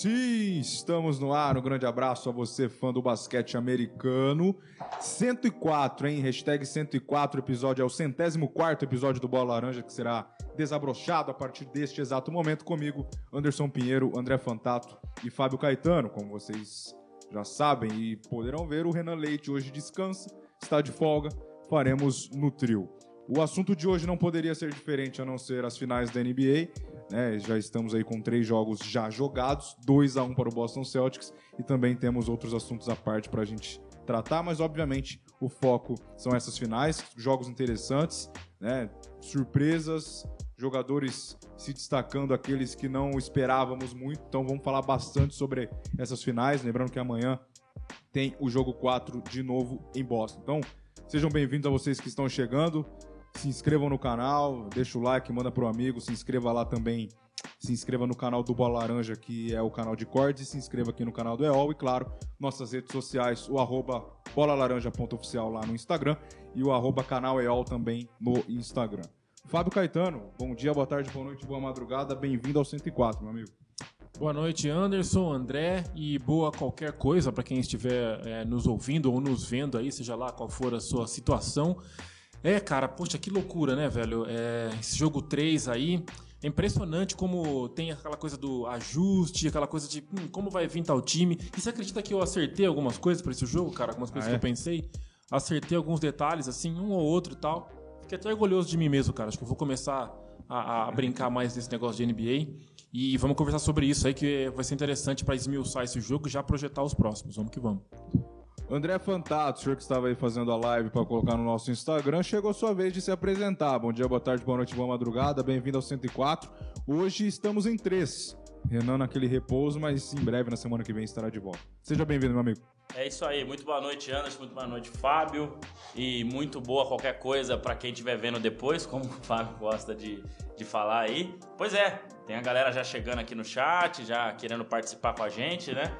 Sim, estamos no ar. Um grande abraço a você, fã do basquete americano. 104, hein? Hashtag 104 episódio. É o centésimo quarto episódio do Bola Laranja, que será desabrochado a partir deste exato momento comigo, Anderson Pinheiro, André Fantato e Fábio Caetano. Como vocês já sabem e poderão ver, o Renan Leite hoje descansa, está de folga. Faremos no trio. O assunto de hoje não poderia ser diferente a não ser as finais da NBA. Né? Já estamos aí com três jogos já jogados, 2 a 1 um para o Boston Celtics e também temos outros assuntos à parte para a gente tratar, mas obviamente o foco são essas finais, jogos interessantes, né? surpresas, jogadores se destacando, aqueles que não esperávamos muito. Então vamos falar bastante sobre essas finais. Lembrando que amanhã tem o jogo 4 de novo em Boston. Então sejam bem-vindos a vocês que estão chegando se inscrevam no canal, deixa o like, manda pro amigo, se inscreva lá também. Se inscreva no canal do Bola Laranja, que é o canal de cortes, se inscreva aqui no canal do EOL. E claro, nossas redes sociais, o arroba bolalaranja.oficial lá no Instagram e o arroba canal EOL também no Instagram. Fábio Caetano, bom dia, boa tarde, boa noite, boa madrugada, bem-vindo ao 104, meu amigo. Boa noite, Anderson, André, e boa qualquer coisa para quem estiver é, nos ouvindo ou nos vendo aí, seja lá qual for a sua situação. É, cara, poxa, que loucura, né, velho? É, esse jogo 3 aí. É impressionante como tem aquela coisa do ajuste, aquela coisa de hum, como vai vir tal time. E você acredita que eu acertei algumas coisas para esse jogo, cara? Algumas coisas ah, é? que eu pensei. Acertei alguns detalhes, assim, um ou outro e tal. Fiquei até orgulhoso de mim mesmo, cara. Acho que eu vou começar a, a brincar mais desse negócio de NBA. E vamos conversar sobre isso aí, que vai ser interessante para esmiuçar esse jogo e já projetar os próximos. Vamos que vamos. André Fantato, o senhor que estava aí fazendo a live para colocar no nosso Instagram, chegou sua vez de se apresentar. Bom dia, boa tarde, boa noite, boa madrugada, bem-vindo ao 104. Hoje estamos em três. Renan naquele repouso, mas em breve, na semana que vem, estará de volta. Seja bem-vindo, meu amigo. É isso aí, muito boa noite, Anderson, muito boa noite, Fábio. E muito boa qualquer coisa para quem estiver vendo depois, como o Fábio gosta de, de falar aí. Pois é, tem a galera já chegando aqui no chat, já querendo participar com a gente, né?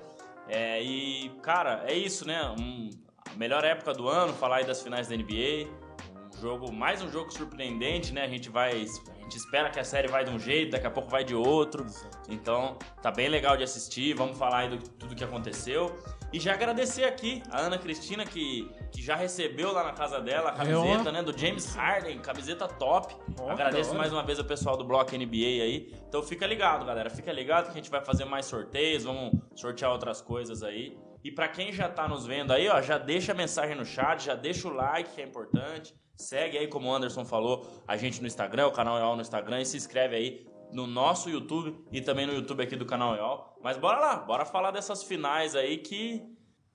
É, e, cara, é isso, né? Um, a melhor época do ano, falar aí das finais da NBA. Um jogo, mais um jogo surpreendente, né? A gente vai. A gente espera que a série vai de um jeito, daqui a pouco vai de outro. Então, tá bem legal de assistir. Vamos falar aí do tudo que aconteceu. E já agradecer aqui a Ana Cristina, que, que já recebeu lá na casa dela a camiseta, é, né? Do James Harden, camiseta top. Agradeço mais uma vez o pessoal do Bloco NBA aí. Então fica ligado, galera. Fica ligado que a gente vai fazer mais sorteios, vamos sortear outras coisas aí. E para quem já tá nos vendo aí, ó, já deixa a mensagem no chat, já deixa o like, que é importante. Segue aí, como o Anderson falou, a gente no Instagram, o canal EOL no Instagram, e se inscreve aí no nosso YouTube e também no YouTube aqui do canal EOL. Mas bora lá, bora falar dessas finais aí que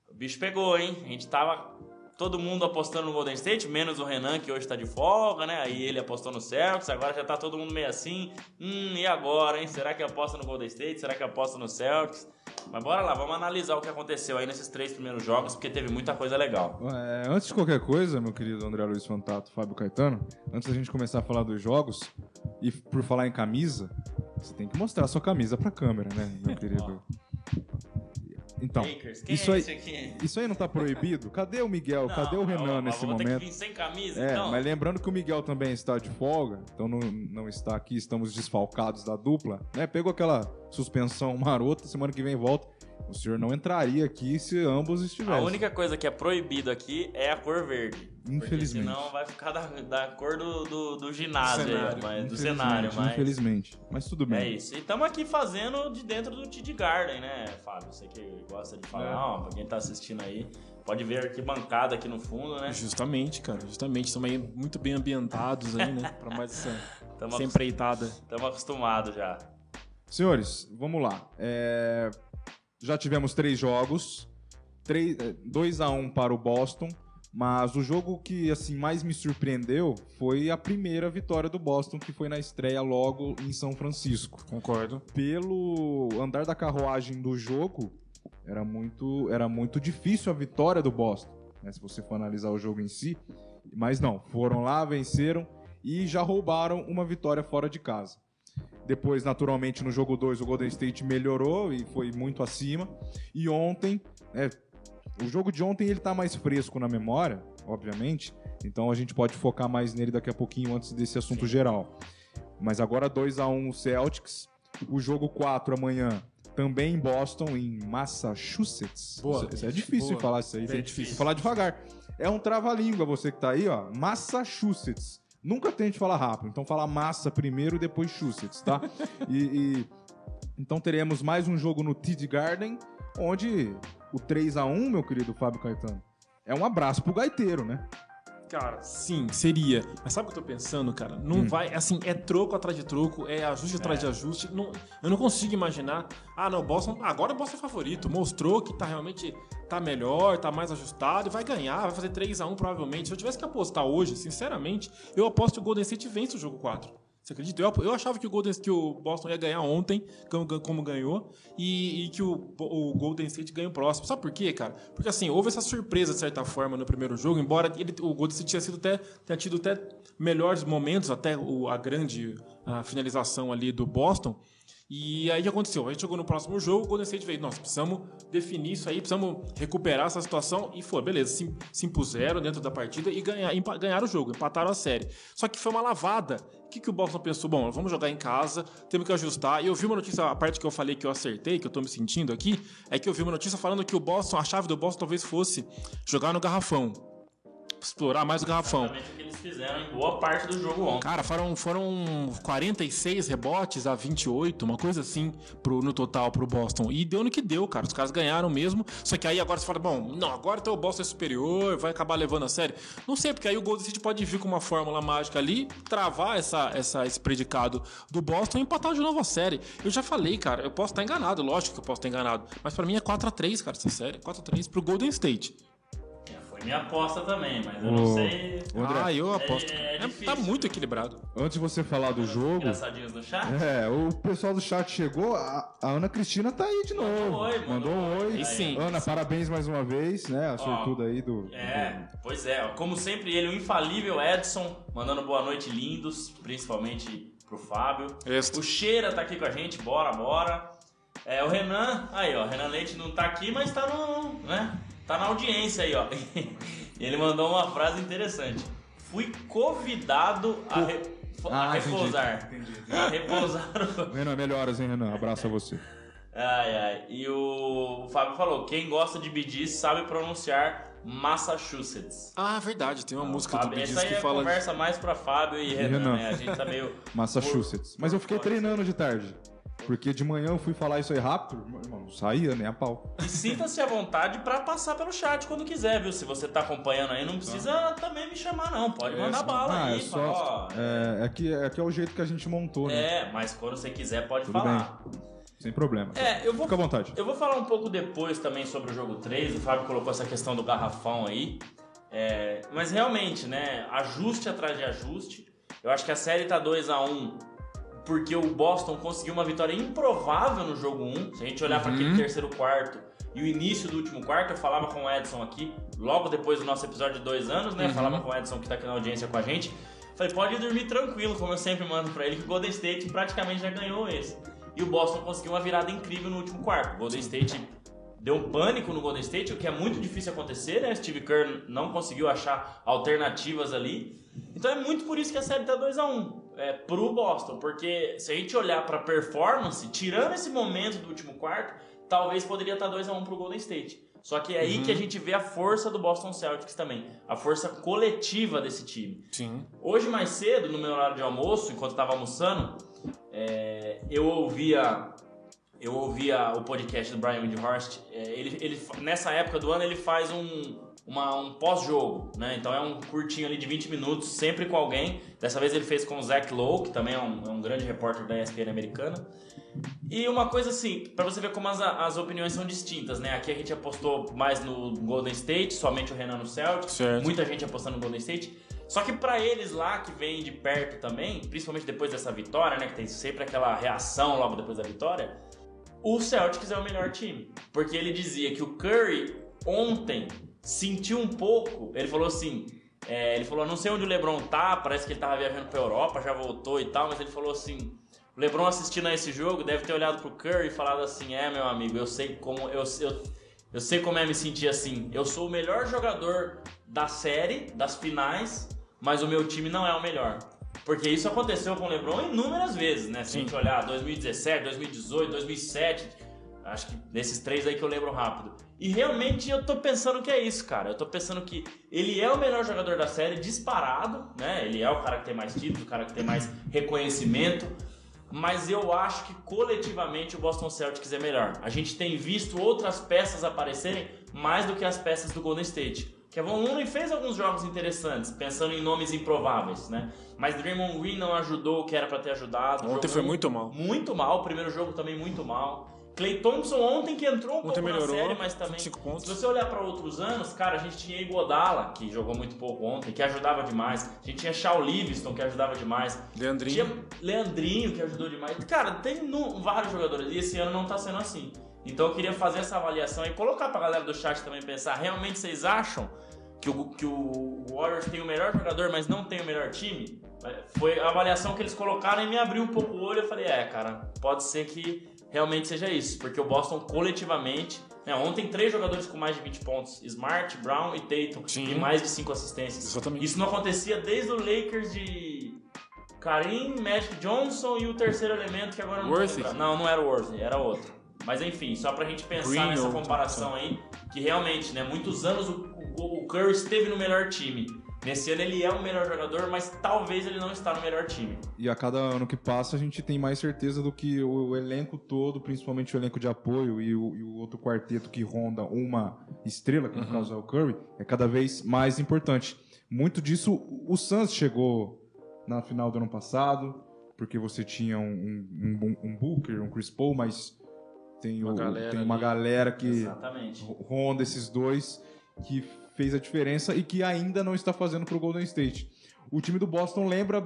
o bicho pegou, hein? A gente tava todo mundo apostando no Golden State, menos o Renan, que hoje tá de folga, né? Aí ele apostou no Celtics, agora já tá todo mundo meio assim. Hum, e agora, hein? Será que aposta no Golden State? Será que aposta no Celtics? Mas bora lá, vamos analisar o que aconteceu aí nesses três primeiros jogos, porque teve muita coisa legal. É, antes de qualquer coisa, meu querido André Luiz Fantato, Fábio Caetano, antes da gente começar a falar dos jogos, e por falar em camisa, você tem que mostrar a sua camisa pra câmera, né, meu querido? Então, isso, é aí, isso aí não tá proibido? Cadê o Miguel? Não, Cadê o Renan nesse momento? Ter que vir sem camisa, é, então. Mas lembrando que o Miguel também está de folga, então não, não está aqui, estamos desfalcados da dupla, né? Pegou aquela suspensão marota, semana que vem volta. O senhor não entraria aqui se ambos estivessem. A única coisa que é proibido aqui é a cor verde. Infelizmente. senão vai ficar da, da cor do, do, do ginásio, cenário. Aí, mas, do cenário. Mas... Infelizmente. Mas tudo bem. É isso. E estamos aqui fazendo de dentro do TD Garden, né, Fábio? Você que gosta de falar, é. ó, pra quem tá assistindo aí, pode ver aqui bancada aqui no fundo, né? Justamente, cara. Justamente. Estamos aí muito bem ambientados aí, né? Pra mais essa, essa empreitada. Estamos acostumados já. Senhores, vamos lá. É... Já tivemos três jogos. 2 a 1 um para o Boston. Mas o jogo que assim mais me surpreendeu foi a primeira vitória do Boston, que foi na estreia logo em São Francisco. Concordo. Pelo andar da carruagem do jogo, era muito, era muito difícil a vitória do Boston, né, se você for analisar o jogo em si. Mas não, foram lá, venceram e já roubaram uma vitória fora de casa. Depois, naturalmente, no jogo 2, o Golden State melhorou e foi muito acima. E ontem, né, o jogo de ontem ele tá mais fresco na memória, obviamente. Então a gente pode focar mais nele daqui a pouquinho antes desse assunto geral. Mas agora 2 a 1 um, Celtics. O jogo 4 amanhã, também em Boston, em Massachusetts. Boa. Isso, é difícil Boa. falar isso aí. Tem difícil. falar devagar. É um trava-língua você que tá aí, ó. Massachusetts. Nunca tente falar rápido. Então fala massa primeiro, depois Chusetts, tá? e, e- então teremos mais um jogo no TD Garden, onde o 3 a 1 meu querido Fábio Caetano, é um abraço pro gaiteiro, né? Cara, sim, seria. Mas sabe o que eu tô pensando, cara? Não Hum. vai, assim, é troco atrás de troco, é ajuste atrás de ajuste. Não, eu não consigo imaginar. Ah, não, o Boston. Agora o Boston é favorito. Mostrou que tá realmente tá melhor, tá mais ajustado vai ganhar, vai fazer 3 a 1 provavelmente. Se eu tivesse que apostar hoje, sinceramente, eu aposto que o Golden State vence o jogo 4. Você acredita? Eu, eu achava que o, Golden, que o Boston ia ganhar ontem, como, como ganhou, e, e que o, o Golden State ganha o próximo. Sabe por quê, cara? Porque assim, houve essa surpresa, de certa forma, no primeiro jogo, embora ele, o Golden State tinha, sido até, tenha tido até melhores momentos, até o- a grande a finalização ali do Boston. E aí o que aconteceu? A gente jogou no próximo jogo, o Golden State veio, nós precisamos definir isso aí, precisamos recuperar essa situação e foi, beleza, se, se impuseram dentro da partida e ganhar, empa- ganharam o jogo, empataram a série. Só que foi uma lavada. O que, que o Boston pensou? Bom, vamos jogar em casa, temos que ajustar. E eu vi uma notícia, a parte que eu falei que eu acertei, que eu tô me sentindo aqui, é que eu vi uma notícia falando que o Boston, a chave do Boston talvez fosse jogar no garrafão. Explorar mais o garrafão. Exatamente o que eles fizeram em boa parte do jogo ontem. Cara, foram, foram 46 rebotes a 28, uma coisa assim, pro, no total pro Boston. E deu no que deu, cara. Os caras ganharam mesmo. Só que aí agora você fala, bom, não, agora então o Boston é superior, vai acabar levando a sério. Não sei, porque aí o Golden State pode vir com uma fórmula mágica ali, travar essa, essa, esse predicado do Boston e empatar de novo a série. Eu já falei, cara, eu posso estar enganado, lógico que eu posso estar enganado. Mas pra mim é 4x3, cara, essa série. 4x3 pro Golden State. É, minha aposta também, mas eu Ô, não sei. André, ah, eu aposto. é. É, difícil, tá muito equilibrado. Antes de você falar do jogo, Engraçadinhos no chat. é, o pessoal do chat chegou, a, a Ana Cristina tá aí de Mandou novo. um oi, mandou mandou um oi. E sim. Ana, parabéns mais uma vez, né? A sortuda aí do. É, pois é. ó, Como sempre, ele, o infalível Edson, mandando boa noite lindos, principalmente pro Fábio. Este. O Cheira tá aqui com a gente, bora, bora. É, o Renan, aí ó, Renan Leite não tá aqui, mas tá no, né? Tá na audiência aí, ó. E ele mandou uma frase interessante. Fui convidado a, re- a Ah, entendi, repousar. entendi, A repousar o... Renan, melhoras, hein, Renan? Abraço a você. Ai, ai. E o, o Fábio falou, quem gosta de Bidis sabe pronunciar Massachusetts. Ah, verdade, tem uma música do Fábio, Gees aí que é fala. conversa mais pra Fábio e Renan, Renan. né? A gente tá meio... Massachusetts. Mas eu fiquei treinando de tarde. Porque de manhã eu fui falar isso aí rápido, irmão, não saía nem a pau. E sinta-se à vontade pra passar pelo chat quando quiser, viu? Se você tá acompanhando aí, não precisa também me chamar, não. Pode mandar bala ah, aí. é fala, só. ó, É, é, que, é que é o jeito que a gente montou, né? é, mas quando você quiser, pode Tudo falar. Sem problema. É, eu vou, Fica à vontade. eu vou falar um pouco depois também sobre o jogo 3. O Fábio colocou essa questão do garrafão aí. É, mas realmente, né? Ajuste atrás de ajuste. Eu acho que a série tá 2 a 1 porque o Boston conseguiu uma vitória improvável no jogo 1. Se a gente olhar Uhum. aquele terceiro quarto e o início do último quarto, eu falava com o Edson aqui, logo depois do nosso episódio de dois anos, né? Uhum. Falava com o Edson que tá aqui na audiência com a gente. Falei, pode dormir tranquilo, como eu sempre mando pra ele, que o Golden State praticamente já ganhou esse. E o Boston conseguiu uma virada incrível no último quarto. O Golden State deu um pânico no Golden State, o que é muito difícil acontecer, né? Steve Kerr não conseguiu achar alternativas ali. Então é muito por isso que a série tá 2 a 1 é, pro Boston, porque se a gente olhar pra performance, tirando esse momento do último quarto, talvez poderia estar 2 a 1 pro Golden State. Só que é aí que a gente vê a força do Boston Celtics também, a força coletiva desse time. Sim. Hoje mais cedo, no meu horário de almoço, enquanto estava almoçando, é, eu ouvia eu ouvia o podcast do Brian Windhorst. É, ele, ele, nessa época do ano ele faz um, uma- um pós-jogo, né? Então é um curtinho ali de 20 minutos, sempre com alguém. Dessa vez ele fez com o Zach Lowe, que também é um, é um grande repórter da ESPN americana. E uma coisa assim, pra você ver como as, as opiniões são distintas, né? Aqui a gente apostou mais no Golden State, somente o Renan no Celtics. Certo. Muita gente apostando no Golden State. Só que pra eles lá, que vêm de perto também, principalmente depois dessa vitória, né? Que tem sempre aquela reação logo depois da vitória. O Celtics é o melhor time. Porque ele dizia que o Curry ontem sentiu um pouco. Ele falou assim. é, ele falou, não sei onde o LeBron tá, parece que ele tava viajando pra Europa, já voltou e tal, mas ele falou assim: o LeBron assistindo a esse jogo deve ter olhado pro Curry e falado assim: é, meu amigo, eu sei como. Eu, eu, eu sei como é me sentir assim. Eu sou o melhor jogador da série, das finais, mas o meu time não é o melhor. Porque isso aconteceu com o LeBron inúmeras vezes, né? Se a gente olhar 2017, 2018, 2007, Acho que nesses três aí que eu lembro rápido. E realmente eu tô pensando que é isso, cara. Eu tô pensando que ele é o melhor jogador da série, disparado, né? Ele é o cara que tem mais títulos, o cara que tem mais reconhecimento. Mas eu acho que coletivamente o Boston Celtics é melhor. A gente tem visto outras peças aparecerem mais do que as peças do Golden State. Kevin Looney fez alguns jogos interessantes, pensando em nomes improváveis, né? Mas Draymond Green não ajudou o que era para ter ajudado. Ontem foi muito mal. Muito mal, o primeiro jogo também muito mal. Clay Thompson ontem que entrou um ontem pouco melhorou, na série, mas também. Se você olhar para outros anos, cara, a gente tinha Iguodala, que jogou muito pouco ontem, que ajudava demais. A gente tinha Shaw Livingston, que ajudava demais. Leandrinho. Tinha Leandrinho, que ajudou demais. Cara, tem no, vários jogadores e esse ano não tá sendo assim. Então eu queria fazer essa avaliação e colocar pra galera do chat também pensar, realmente vocês acham que o, que o Warriors tem o melhor jogador, mas não tem o melhor time? Foi a avaliação que eles colocaram e me abriu um pouco o olho. Eu falei, é, cara, pode ser que realmente seja isso, porque o Boston coletivamente. Né, ontem, três jogadores com mais de 20 pontos: Smart, Brown e Tatum, Sim. e mais de cinco assistências. Exatamente. Isso não acontecia desde o Lakers de Karim, Magic Johnson e o terceiro elemento que agora não Worthy? Não, não era o Worthy, era outro. Mas enfim, só pra gente pensar Green nessa comparação aí, que realmente, né, muitos anos o, o- o Curry esteve no melhor time. Nesse ano ele é o melhor jogador, mas talvez ele não está no melhor time. E a cada ano que passa, a gente tem mais certeza do que o, o elenco todo, principalmente o elenco de apoio e o, e outro quarteto que ronda uma estrela, que no caso é o Curry, é cada vez mais importante. Muito disso, o Suns chegou na final do ano passado, porque você tinha um, um, um, um Booker, um Chris Paul, mas tem, Uma o- galera tem uma galera que Exatamente. ronda esses dois que fez a diferença e que ainda não está fazendo pro Golden State. O time do Boston lembra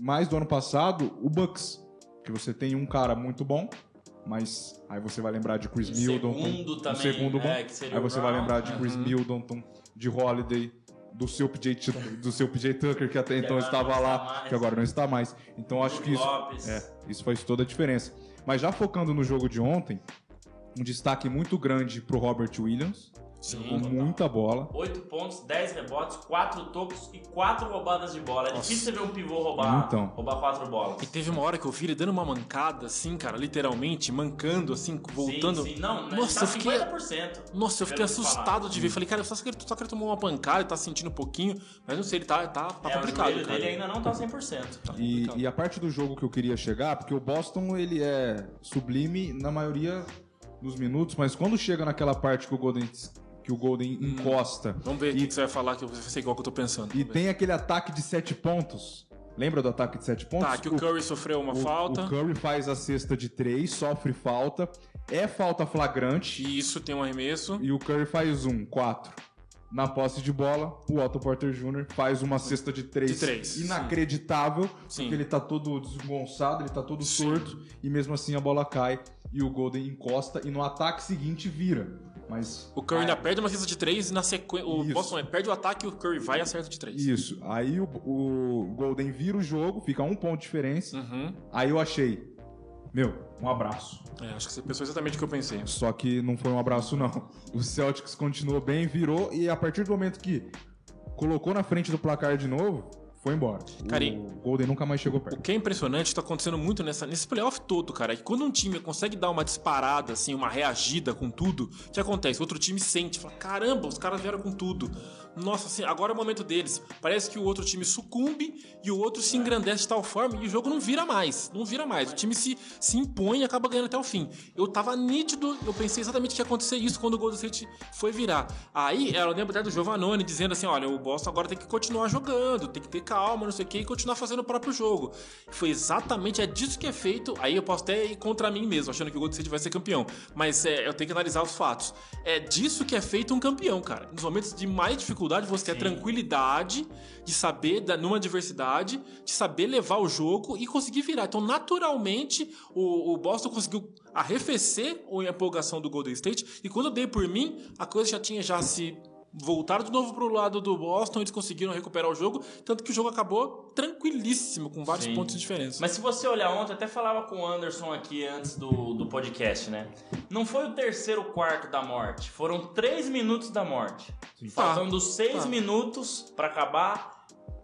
mais do ano passado o Bucks, que você tem um cara muito bom, mas aí você vai lembrar de Chris Um Middleton, segundo um também, segundo bom, é, aí o você vai Brown, lembrar de? Chris Middleton, de Holiday, do seu PJ do seu PJ Tucker que até então estava lá, mais. que agora não está mais. Então acho que isso é, isso faz toda a diferença. Mas já focando no jogo de ontem, um destaque muito grande pro Robert Williams, Sim, com total. muita bola. 8 pontos, 10 rebotes, 4 tocos e 4 roubadas de bola. É Nossa. difícil você ver um pivô roubar, Então. roubar 4 bolas. E teve uma hora que eu vi ele dando uma mancada, assim, cara, literalmente, mancando, assim, voltando. Sim, sim. Não, Nossa, tá eu fiquei- 50%. Nossa, eu fiquei assustado de ver. Falei, cara, só que ele, só que ele tomou uma pancada, ele tá sentindo um pouquinho, mas não sei, ele tá, tá, tá É, o complicado, cara. dele ainda não tá 100%. Tá E, e a parte do jogo que eu queria chegar, porque o Boston ele é sublime na maioria dos minutos, mas quando chega naquela parte que o Golden, que o Golden Hum. encosta Vamos ver o e, que que você vai falar, que eu vou ser igual que eu tô pensando. e tem aquele ataque de sete pontos. Lembra do ataque de sete pontos? Tá, que o Curry sofreu uma o- falta. O Curry faz a cesta de três, sofre falta, é falta flagrante E isso tem um arremesso. e o Curry faz um, quatro. Na posse de bola, o Otto Porter Jr. faz uma cesta de três, De três, inacreditável, Sim. porque ele tá todo desgonçado, ele tá todo Sim. torto, e mesmo assim a bola cai e o Golden encosta e no ataque seguinte vira. Mas O Curry ainda perde uma cesta de três e na sequência. O. Boston perde o ataque e o Curry vai e acerta de três. isso, aí o, o Golden vira o jogo, fica um ponto de diferença. Uhum. Aí eu achei, meu, um abraço. É, acho que você pensou exatamente o que eu pensei. Só que não foi um abraço, não. O Celtics continuou bem, virou, e a partir do momento que colocou na frente do placar de novo, foi embora. Cara, o Golden nunca mais chegou O perto. que é impressionante, tá acontecendo muito nessa, nesse playoff todo, cara, é que quando um time consegue dar uma disparada, assim, uma reagida com tudo, o que acontece? O outro time sente, fala, caramba, os caras vieram com tudo. Nossa, assim, agora é o momento deles. Parece que o outro time sucumbe e o outro se engrandece de tal forma e o jogo não vira mais. Não vira mais. O time se, se impõe e acaba ganhando até o fim. Eu tava nítido, eu pensei exatamente que ia acontecer isso quando o Golden State foi virar. Aí, eu lembro até do Giovanoni dizendo assim: olha, o Boston agora tem que continuar jogando, tem que ter calma, não sei o que, e continuar fazendo o próprio jogo. Foi exatamente, é disso que é feito. Aí eu posso até ir contra mim mesmo, achando que o Golden State vai ser campeão. Mas é, eu tenho que analisar os fatos. É disso que é feito um campeão, cara. Nos momentos de mais dificuldade, você tem a Sim. tranquilidade de saber, da- numa adversidade, de saber levar o jogo e conseguir virar. Então, naturalmente, o, o Boston conseguiu arrefecer a empolgação do Golden State. E quando eu dei por mim, a coisa já tinha já se voltado de novo pro lado do Boston, eles conseguiram recuperar o jogo, tanto que o jogo acabou tranquilíssimo, com vários Sim. pontos de diferença. Mas se você olhar ontem, até falava com o Anderson aqui antes do, do podcast, né? Não foi o terceiro quarto da morte, foram três minutos da morte. Tá. Faltando seis Tá. minutos pra acabar,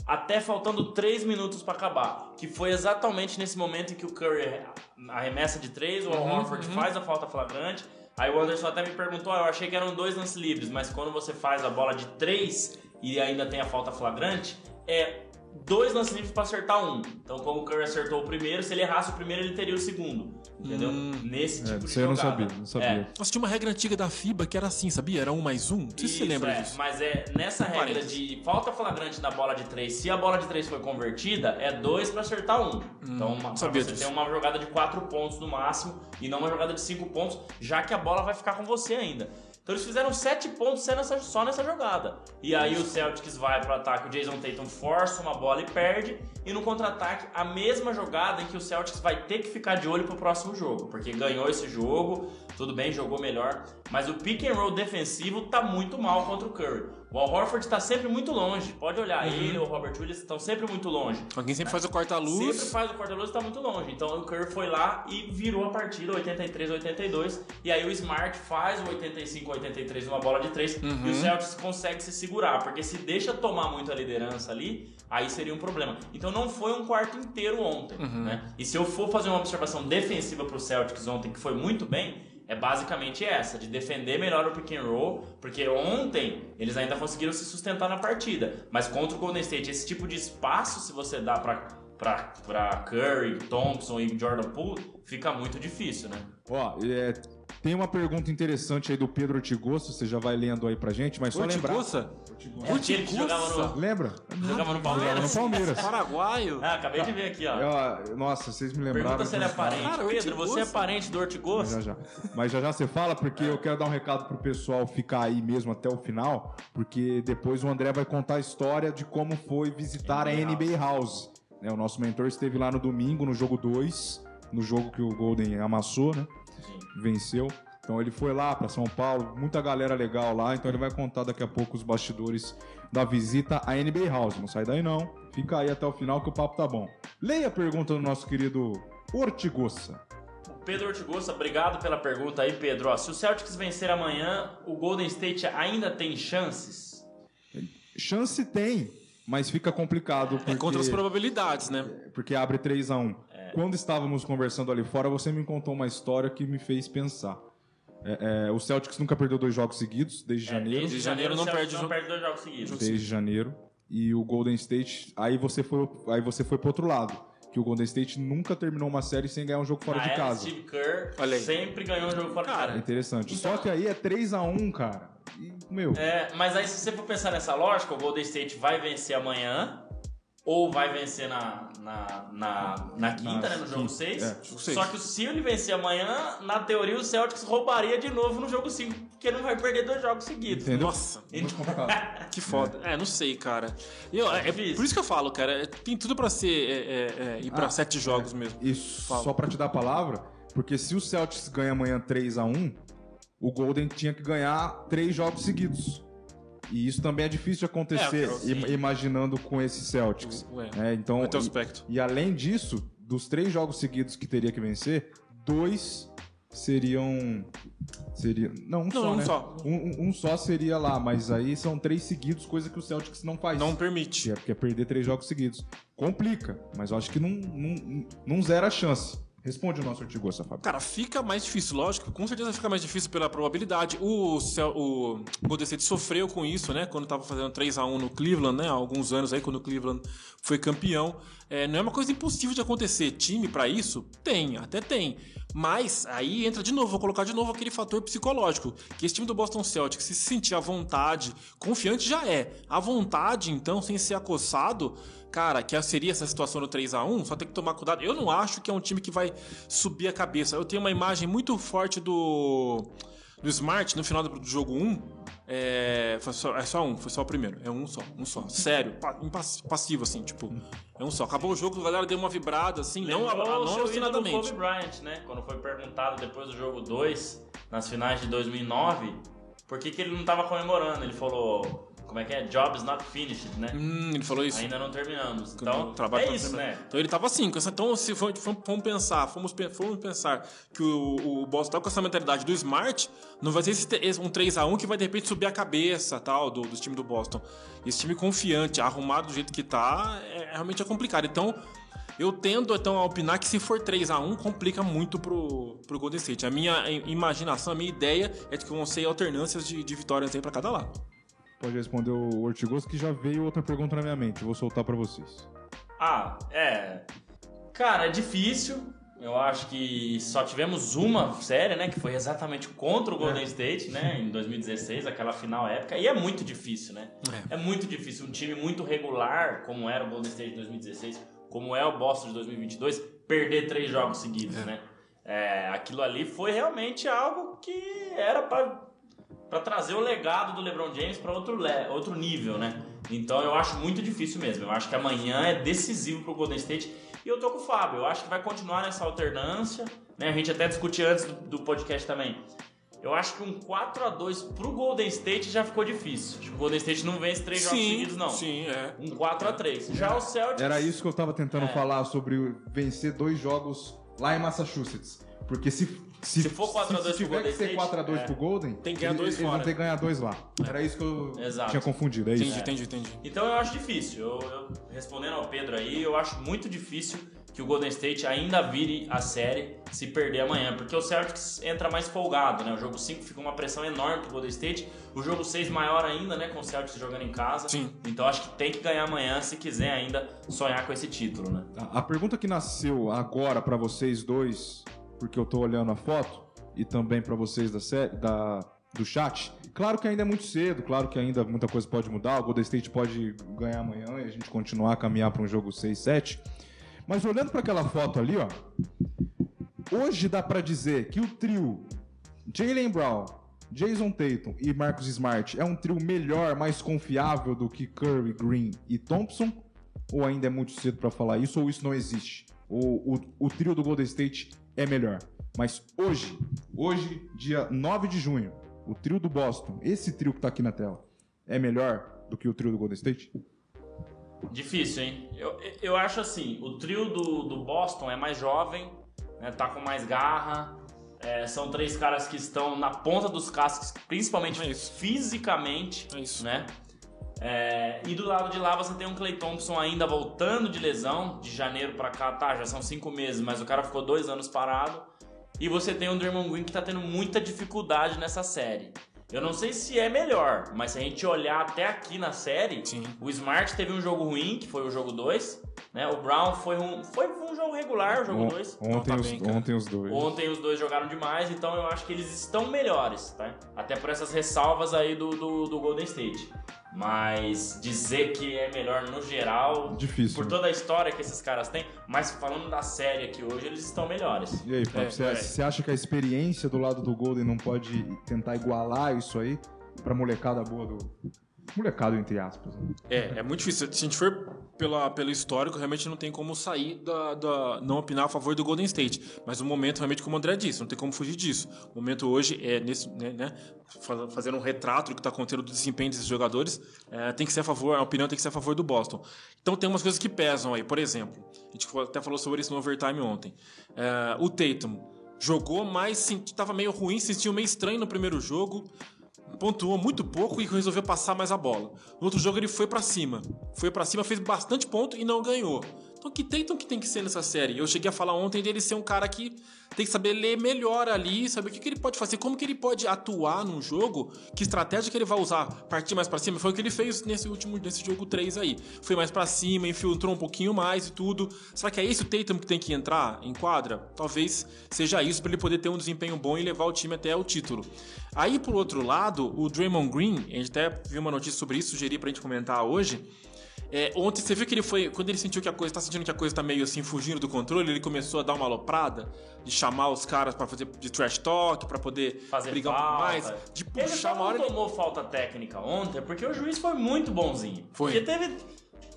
até faltando 3 minutos pra acabar. Que foi exatamente nesse momento em que o Curry arremessa de 3, o Uhum, Horford faz a falta flagrante. Aí o Anderson até me perguntou, ah, eu achei que eram dois lances livres, mas quando você faz a bola de 3 e ainda tem a falta flagrante, é dois lances livres pra acertar um. Então, como o Curry acertou o primeiro, se ele errasse o primeiro, ele teria o segundo. Entendeu? Hum. Nesse É, tipo de isso aí eu não jogada. sabia, não sabia. É. Nossa, tinha uma regra antiga da FIBA que era assim, sabia? Era um mais um. Não sei se você lembra é, disso. Mas é nessa regra Parênteses. de falta flagrante na bola de 3, se a bola de 3 foi convertida, é 2 pra acertar um. então, uma, Hum, sabia você disso. ter uma jogada de 4 pontos no máximo e não uma jogada de 5 pontos, já que a bola vai ficar com você ainda. Então eles fizeram 7 pontos só nessa, jogada. E aí o Celtics vai pro ataque, o Jason Tatum força uma bola e perde. E no contra-ataque, a mesma jogada em que o Celtics vai ter que ficar de olho pro próximo jogo. Porque ganhou esse jogo, tudo bem, jogou melhor. Mas o pick and roll defensivo tá muito mal contra o Curry. O Al Horford tá sempre muito longe. Pode olhar, Uhum. ele ou o Robert Williams estão sempre muito longe. Alguém sempre faz o corta-luz. Sempre faz o corta-luz e tá muito longe. Então o Curry foi lá e virou a partida 83 a 82. E aí o Smart faz o 85 a 83 numa bola de 3 Uhum. e o Celtics consegue se segurar, porque se deixa tomar muito a liderança ali, aí seria um problema. Então não foi um quarto inteiro ontem, Uhum. né? E se eu for fazer uma observação defensiva pro Celtics ontem que foi muito bem, é basicamente essa, de defender melhor o pick and roll, porque ontem eles ainda conseguiram se sustentar na partida. Mas contra o Golden State, esse tipo de espaço, se você dá pra, pra, pra Curry, Thompson e Jordan Poole, fica muito difícil, né? Ó, é, tem uma pergunta interessante aí do Pedro Ortigoso, você já vai lendo aí pra gente, mas só lembrar. Ortigosa? É jogava no, Lembra? jogava no Jogava Palmeiras. no Palmeiras. Paraguaio? Ah, acabei de ver aqui, ó. Ó, nossa, vocês me lembraram. Pergunta se ele é parente. Cara, Pedro, você é Ortigosa. parente do Mas Ortigosa? já já. Mas já já você fala, porque eu quero dar um recado pro pessoal ficar aí mesmo até o final, porque depois o André vai contar a história de como foi visitar a NBA NBA House. Né? o nosso mentor esteve lá no domingo, no jogo 2, no jogo que o Golden amassou, né? Venceu. Então ele foi lá para São Paulo, muita galera legal lá, então ele vai contar daqui a pouco os bastidores da visita à NBA House. Não sai daí não, fica aí até o final que o papo tá bom. Leia a pergunta do nosso querido Ortigosa. Pedro Ortigosa, obrigado pela pergunta aí, Pedro. Ó, se o Celtics vencer amanhã, o Golden State ainda tem chances? Chance tem, mas fica complicado porque, É contra as probabilidades, né? porque abre 3 a 1 É. Quando estávamos conversando ali fora, você me contou uma história que me fez pensar. É, é, o Celtics nunca perdeu dois jogos seguidos, desde janeiro. desde janeiro não perde não jogo- perde dois jogos seguidos. Desde janeiro. E o Golden State. Aí você foi, aí você foi pro outro lado. Que o Golden State nunca terminou uma série sem ganhar um jogo fora Na de era casa. Steve Kerr Olha aí. sempre ganhou um jogo fora Cara, de É casa. interessante. Então- Só que aí é 3 a 1 cara. E, meu. É, mas aí se você for pensar nessa lógica, o Golden State vai vencer amanhã ou vai vencer na, na, na, na quinta, né, no jogo quinta, 6. é. Só que se ele vencer amanhã, na teoria o Celtics roubaria de novo no jogo 5, porque não vai perder dois jogos seguidos. Entendeu? Nossa, Muito complicado. que foda. É, não sei, cara. Eu, é, é por isso que eu falo, cara. é- Tem tudo pra ser. É, é, é, ir pra Ah, sete jogos mesmo. Fala. só pra te dar a palavra, porque se o Celtics ganha amanhã 3 a 1 o Golden tinha que ganhar três jogos seguidos. E isso também é difícil de acontecer, É, imaginando com esses Celtics. Ué, É, então, retrospecto. e, e além disso, dos três jogos seguidos que teria que vencer, dois seriam. Seria, não, um Não, só. um né? só. Um, um- só seria lá, mas aí são três seguidos, coisa que o Celtics não faz. Não Que permite. é, que é perder três jogos seguidos. Complica, mas eu acho que não, não, não zera a chance. Responde o nosso artigo, Fábio. Cara, fica mais difícil, lógico. Com certeza fica mais difícil pela probabilidade. O, o Golden State sofreu com isso, né? Quando tava fazendo 3 a 1 no Cleveland, né? Há alguns anos aí, quando o Cleveland foi campeão. É, não é uma coisa impossível de acontecer. Time pra isso? Tem, até tem. Mas aí entra de novo, vou colocar de novo aquele fator psicológico. Que esse time do Boston Celtics, se sentir à vontade, confiante já é. À vontade, então, sem ser acossado, cara, que seria essa situação no 3 a 1 só tem que tomar cuidado. Eu não acho que é um time que vai subir a cabeça. Eu tenho uma imagem muito forte do, do Smart no final do, do jogo 1. É, foi só, é só um, foi só o primeiro. É um só, um só. Sério, passivo, assim, tipo, é um só. Acabou o jogo, a galera deu uma vibrada, assim, não, Lembrou não o ídolo alucinadamente. Kobe Bryant, né? Quando foi perguntado depois do jogo 2, nas finais de 2009, por que, que ele não tava comemorando. Ele falou, como é que é? Jobs not finished, né? Hum, ele falou isso. Ainda não terminamos. Então, trabalho é isso, terminar. né? Então ele tava assim, então se for- fomos pensar, fomos, fomos pensar que o, o Boston tá com essa mentalidade do Smart, não vai ser esse, um 3x1 que vai de repente subir a cabeça tal do, do time do Boston. Esse time confiante, arrumado do jeito que tá, é, realmente é complicado. Então, eu tendo então a opinar que se for 3x1, complica muito pro, pro Golden State. A minha imaginação, a minha ideia é de que vão ser alternâncias de, de vitórias aí pra cada lado. Pode responder o Ortigoso, que já veio outra pergunta na minha mente. Vou soltar pra vocês. Ah, é. Cara, é difícil. Eu acho que só tivemos uma série, né? Que foi exatamente contra o Golden State, né? Em 2016, aquela final épica. E é muito difícil, né? É. muito difícil. Um time muito regular, como era o Golden State de 2016, como é o Boston de 2022, perder três jogos seguidos, né? É, aquilo ali foi realmente algo que era pra para trazer o legado do LeBron James para outro, le- outro nível, né? Então eu acho muito difícil mesmo. Eu acho que amanhã é decisivo pro Golden State. E eu tô com o Fábio. Eu acho que vai continuar nessa alternância. Né? A gente até discutiu antes do, do podcast também. Eu acho que um 4 a 2 pro Golden State já ficou difícil. Acho que o Golden State não vence três jogos seguidos, não. Sim, é. Um 4 a 3 Já o Celtics... Era isso que eu tava tentando É. falar sobre o- vencer dois jogos lá em Massachusetts. Porque se. Se, Se for 4 a 2 se pro tiver Golden que ser State, 4x2 é. pro Golden, Tem que ganhar eles- dois eles vão fora. ter que ganhar dois lá. Era isso que eu Exato. tinha confundido, é isso? Entendi, entendi, entendi. Então eu acho difícil. Eu, eu- respondendo ao Pedro aí, eu acho muito difícil que o Golden State ainda vire a série se perder amanhã, porque o Celtics entra mais folgado, né? O jogo 5 fica uma pressão enorme pro Golden State, o jogo 6 maior ainda, né, com o Celtics jogando em casa. Sim. Então acho que tem que ganhar amanhã se quiser ainda sonhar com esse título, né? A a pergunta que nasceu agora pra vocês dois, porque eu tô olhando a foto, e também pra vocês da, sé- da- do chat, claro que ainda é muito cedo, claro que ainda muita coisa pode mudar, o Golden State pode ganhar amanhã e a gente continuar a caminhar pra um jogo 6, 7. Mas olhando pra aquela foto ali, ó, hoje dá pra dizer que o trio Jalen Brown, Jason Tatum e Marcus Smart é um trio melhor, mais confiável do que Curry, Green e Thompson? Ou ainda é muito cedo pra falar isso, ou isso não existe? Ou o, o trio do Golden State é melhor? Mas hoje, hoje, dia 9 de junho, o trio do Boston, esse trio que tá aqui na tela, é melhor do que o trio do Golden State? Difícil, hein? Eu, eu acho assim, o trio do, do Boston é mais jovem, né, tá com mais garra. é, são três caras que estão na ponta dos cascos, principalmente É isso. fisicamente, É isso. né? É, e do lado de lá você tem um Clay Thompson ainda voltando de lesão, de janeiro pra cá, tá, já são cinco meses, mas o cara ficou dois anos parado. E você tem o Draymond Green que tá tendo muita dificuldade nessa série. Eu não sei se é melhor, mas se a gente olhar até aqui na série, Sim. o Smart teve um jogo ruim, que foi o jogo 2, né? O Brown foi um, foi um jogo regular, o jogo On- 2. ontem, tá os, bem, ontem os dois. Ontem os dois jogaram demais, então eu acho que eles estão melhores, tá? Até por essas ressalvas aí do, do, do Golden State. Mas dizer que é melhor no geral, Difícil. por né? toda a história que esses caras têm, mas falando da série aqui hoje, eles estão melhores. E aí, Fábio, É, você é. você acha que a experiência do lado do Golden não pode tentar igualar isso aí pra molecada boa do. Molecada, entre aspas. Né? É, é muito difícil. Se a gente for pela, pelo histórico, realmente não tem como sair da, da- não opinar a favor do Golden State. Mas o momento, realmente, como o André disse, não tem como fugir disso. O momento hoje é nesse, né, né, fa- fazendo um retrato do que está acontecendo do desempenho desses jogadores, é, tem que ser a favor, a opinião tem que ser a favor do Boston. Então tem umas coisas que pesam aí. Por exemplo, a gente até falou sobre isso no overtime ontem. É, o Tatum jogou, mas estava meio ruim, se sentiu meio estranho no primeiro jogo pontuou muito pouco e resolveu passar mais a bola. No outro jogo ele foi pra cima. Foi pra cima, fez bastante ponto e não ganhou. Então que Tatum que tem que ser nessa série? Eu cheguei a falar ontem dele ser um cara que tem que saber ler melhor ali, saber o que, que ele pode fazer, como que ele pode atuar num jogo, que estratégia que ele vai usar, partir mais pra cima. Foi o que ele fez nesse último nesse jogo 3 aí. Foi mais pra cima, infiltrou um pouquinho mais e tudo. Será que é esse o Tatum que tem que entrar em quadra? Talvez seja isso pra ele poder ter um desempenho bom e levar o time até o título. Aí, por outro lado, o Draymond Green, a gente até viu uma notícia sobre isso, sugeri pra gente comentar hoje. É, ontem você viu que ele foi. Quando ele sentiu que a coisa. tá sentindo que a coisa tá meio assim fugindo do controle, ele começou a dar uma aloprada, de chamar os caras pra fazer de trash talk, pra poder Fazer brigar um pouco falta. mais, de Ele puxar só uma hora. ele- tomou falta técnica ontem porque o juiz foi muito bonzinho. Foi. Porque teve.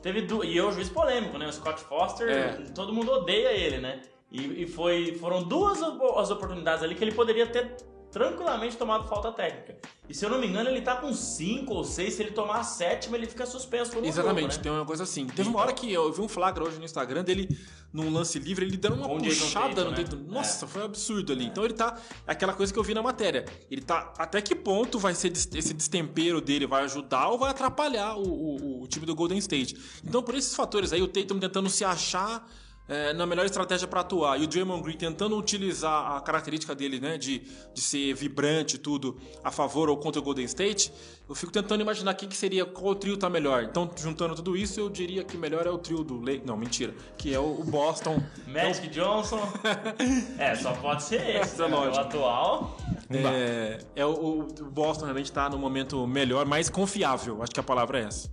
teve du... E é o juiz polêmico, né? O Scott Foster, É. todo mundo odeia ele, né? E, e foi, foram duas as oportunidades ali que ele poderia ter tranquilamente tomado falta técnica. E se eu não me engano, ele tá com 5 ou 6. Se ele tomar a sétima, ele fica suspenso por um Exatamente, jogo, né? tem uma coisa assim. Teve uma hora que eu vi um flagra hoje no Instagram dele, num lance livre, ele dando uma Jason puxada no né? dedo. Nossa, É. foi um absurdo ali. Então ele tá. é Aquela coisa que eu vi na matéria. Ele tá. Até que ponto vai ser esse destempero dele? Vai ajudar ou vai atrapalhar o, o- o time do Golden State? Então, por esses fatores aí, o Tatum tentando se achar. É, na melhor estratégia para atuar e o Draymond Green tentando utilizar a característica dele, né, de, de ser vibrante e tudo a favor ou contra o Golden State, eu fico tentando imaginar quem que seria, qual trio tá melhor. Então, juntando tudo isso, eu diria que melhor é o trio do Lakers, não, mentira, que é o, o Boston. Magic Johnson. é, só pode ser esse. É né? O atual. É, é o, o Boston realmente tá no momento melhor, mais confiável. Acho que a palavra é essa.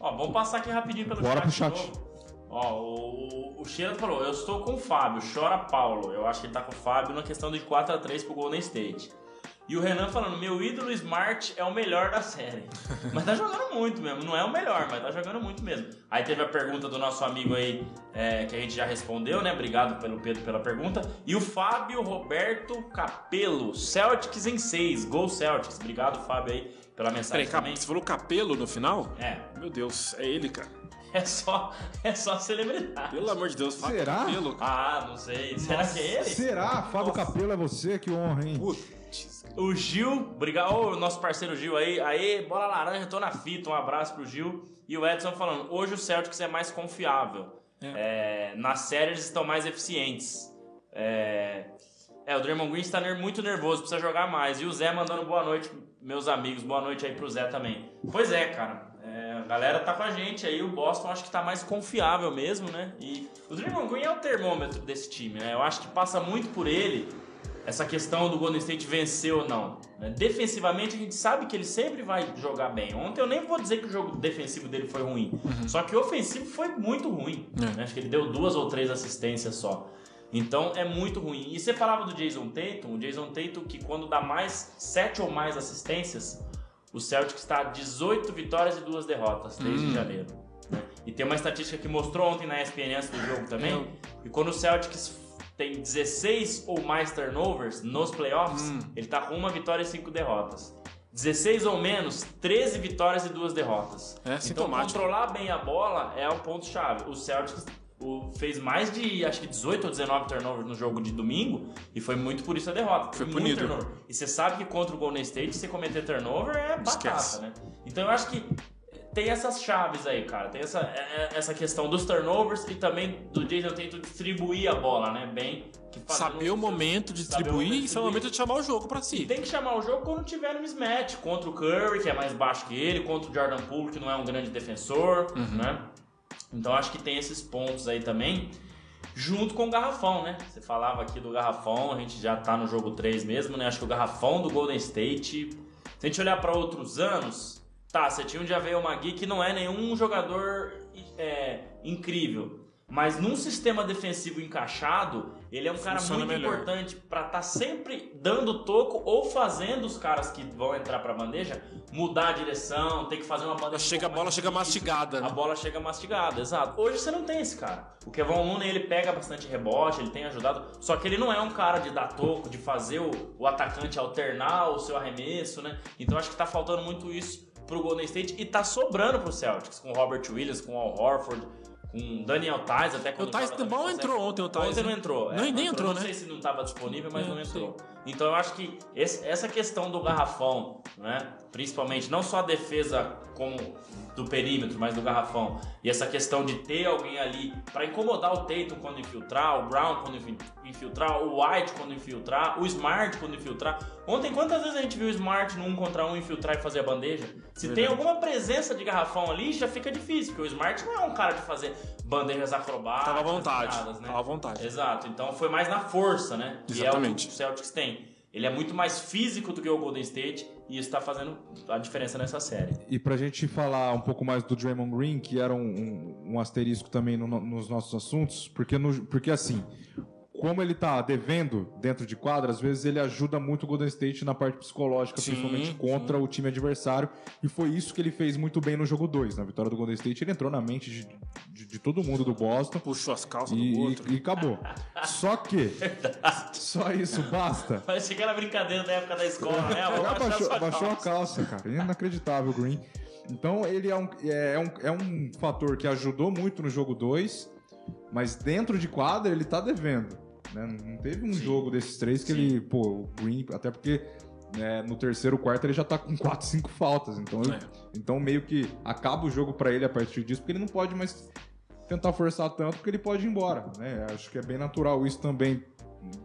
Ó, vamos passar aqui rapidinho pelo Bora chat. pro de chat. Ó, o, o Sheila falou: Eu estou com o Fábio, chora Paulo. Eu acho que ele tá com o Fábio na questão de 4x3 pro Golden State. E o Renan falando: Meu ídolo Smart é o melhor da série. mas tá jogando muito mesmo. Não é o melhor, mas tá jogando muito mesmo. Aí teve a pergunta do nosso amigo aí, é, que a gente já respondeu, né? Obrigado pelo Pedro pela pergunta. E o Fábio Roberto Capelo, Celtics em 6. Gol Celtics. Obrigado, Fábio, aí, pela mensagem Peraí, também. você falou capelo no final? É, Meu Deus, é ele, cara. É só, é só celebridade. Pelo amor de Deus, fala Será? capelo. cara. Ah, não sei. Será que é ele? Será? Fábio Capelo é você? Que honra, hein? Putz. O Gil, obrigado, ô, nosso parceiro Gil aí. Aí, bola laranja, tô na fita. Um abraço pro Gil. E o Edson falando: hoje o Celtics é mais confiável. É, nas séries estão mais eficientes. É, é, o Draymond Green está muito nervoso, precisa jogar mais. E o Zé mandando boa noite, meus amigos. Boa noite aí pro Zé também. Pois é, cara. É, a galera tá com a gente aí. O Boston acho que tá mais confiável mesmo, né? E o Draymond Green é o termômetro desse time, né? Eu acho que passa muito por ele essa questão do Golden State vencer ou não. né? Defensivamente, a gente sabe que ele sempre vai jogar bem. Ontem eu nem vou dizer que o jogo defensivo dele foi ruim. Só que o ofensivo foi muito ruim. É. né? Acho que ele deu duas ou três assistências só. Então é muito ruim. E você falava do Jason Tatum, o Jason Tatum que quando dá mais sete ou mais assistências, o Celtics está a 18 vitórias e duas derrotas desde janeiro. né? E tem uma estatística que mostrou ontem na ESPN antes do jogo também, Eu- e quando o Celtics tem 16 ou mais turnovers nos playoffs, Hum. ele tá com uma vitória e cinco derrotas. 16 ou menos, 13 vitórias e duas derrotas. É então sintomático. controlar bem a bola é o ponto chave. O Celtics o- fez mais de acho que 18 ou 19 turnovers no jogo de domingo e foi muito por isso a derrota. Foi muito punido. turnover. E você sabe que contra o Golden State, se cometer turnover é batata, Esquece. né? Então eu acho que tem essas chaves aí, cara. Tem essa, é- é- essa questão dos turnovers e também do Jason Tatum distribuir a bola, né? Bem. Saber o momento de distribuir e saber o momento de chamar o jogo pra e si. tem que chamar o jogo quando tiver no mismatch. Contra o Curry, que é mais baixo que ele, contra o Jordan Poole, que não é um grande defensor, Uhum. né? Então acho que tem esses pontos aí também. Junto com o garrafão, né? Você falava aqui do garrafão, a gente já tá no jogo 3 mesmo, né? Acho que o garrafão do Golden State. Se a gente olhar para outros anos, tá, você tinha um Javel Magui que não é nenhum jogador é, incrível. Mas num sistema defensivo encaixado, ele é um cara Funciona muito melhor. importante pra estar sempre dando toco ou fazendo os caras que vão entrar pra bandeja mudar a direção, ter que fazer uma bandeja. um Chega, a pouco bola chega difícil. mastigada. A bola chega mastigada, exato. Hoje você não tem esse cara. O Kevin Looney, ele pega bastante rebote, ele tem ajudado, só que ele não é um cara de dar toco, de fazer o, o atacante alternar o seu arremesso, né? Então acho que tá faltando muito isso pro Golden State e tá sobrando pro Celtics, com o Robert Williams, com o Al Horford, com Daniel Tais, até quando O Tais mal entrou ontem, o Tais. Ontem não né? entrou. é, Nem- não entrou, Não né? sei se não estava disponível, mas É, não não entrou. Então eu acho que esse- essa questão do garrafão, né? principalmente não só a defesa como do perímetro, mas do garrafão, e essa questão de ter alguém ali para incomodar o Tatum quando infiltrar, o Brown quando infi- infiltrar, o White quando infiltrar, o Smart quando infiltrar. Ontem, quantas vezes a gente viu o Smart no um contra um infiltrar e fazer a bandeja? Se tem Verdade. alguma presença de garrafão ali, já fica difícil, porque o Smart não é um cara de fazer bandejas acrobáticas. Tava à vontade. nada, né? Tava à vontade. Exato, então foi mais na força, né? Que Exatamente. é o que o Celtics tem. Ele é muito mais físico do que o Golden State e isso tá fazendo a diferença nessa série. E pra gente falar um pouco mais do Draymond Green, que era um, um- um asterisco também no- nos nossos assuntos, porque, no- porque assim, como ele tá devendo dentro de quadra, às vezes ele ajuda muito o Golden State na parte psicológica, Sim, principalmente contra o time adversário. E foi isso que ele fez muito bem no jogo 2. Na vitória do Golden State, ele entrou na mente de, de- de todo mundo do Boston. Puxou as calças E, do outro. e- e acabou. Só que, só isso basta. Parece aquela brincadeira da época da escola, né? Baixou, baixou a calça. calça, cara. Inacreditável, Green. Então ele é um, é, um, é um fator que ajudou muito no jogo 2, mas dentro de quadra ele tá devendo. Né? Não teve um jogo desses três que Sim. ele, pô, o Green, até porque né, no terceiro quarto ele já tá com 4, 5 faltas. Então, ele- É. então meio que acaba o jogo pra ele a partir disso, porque ele não pode mais tentar forçar tanto, porque ele pode ir embora. Né? Acho que é bem natural isso também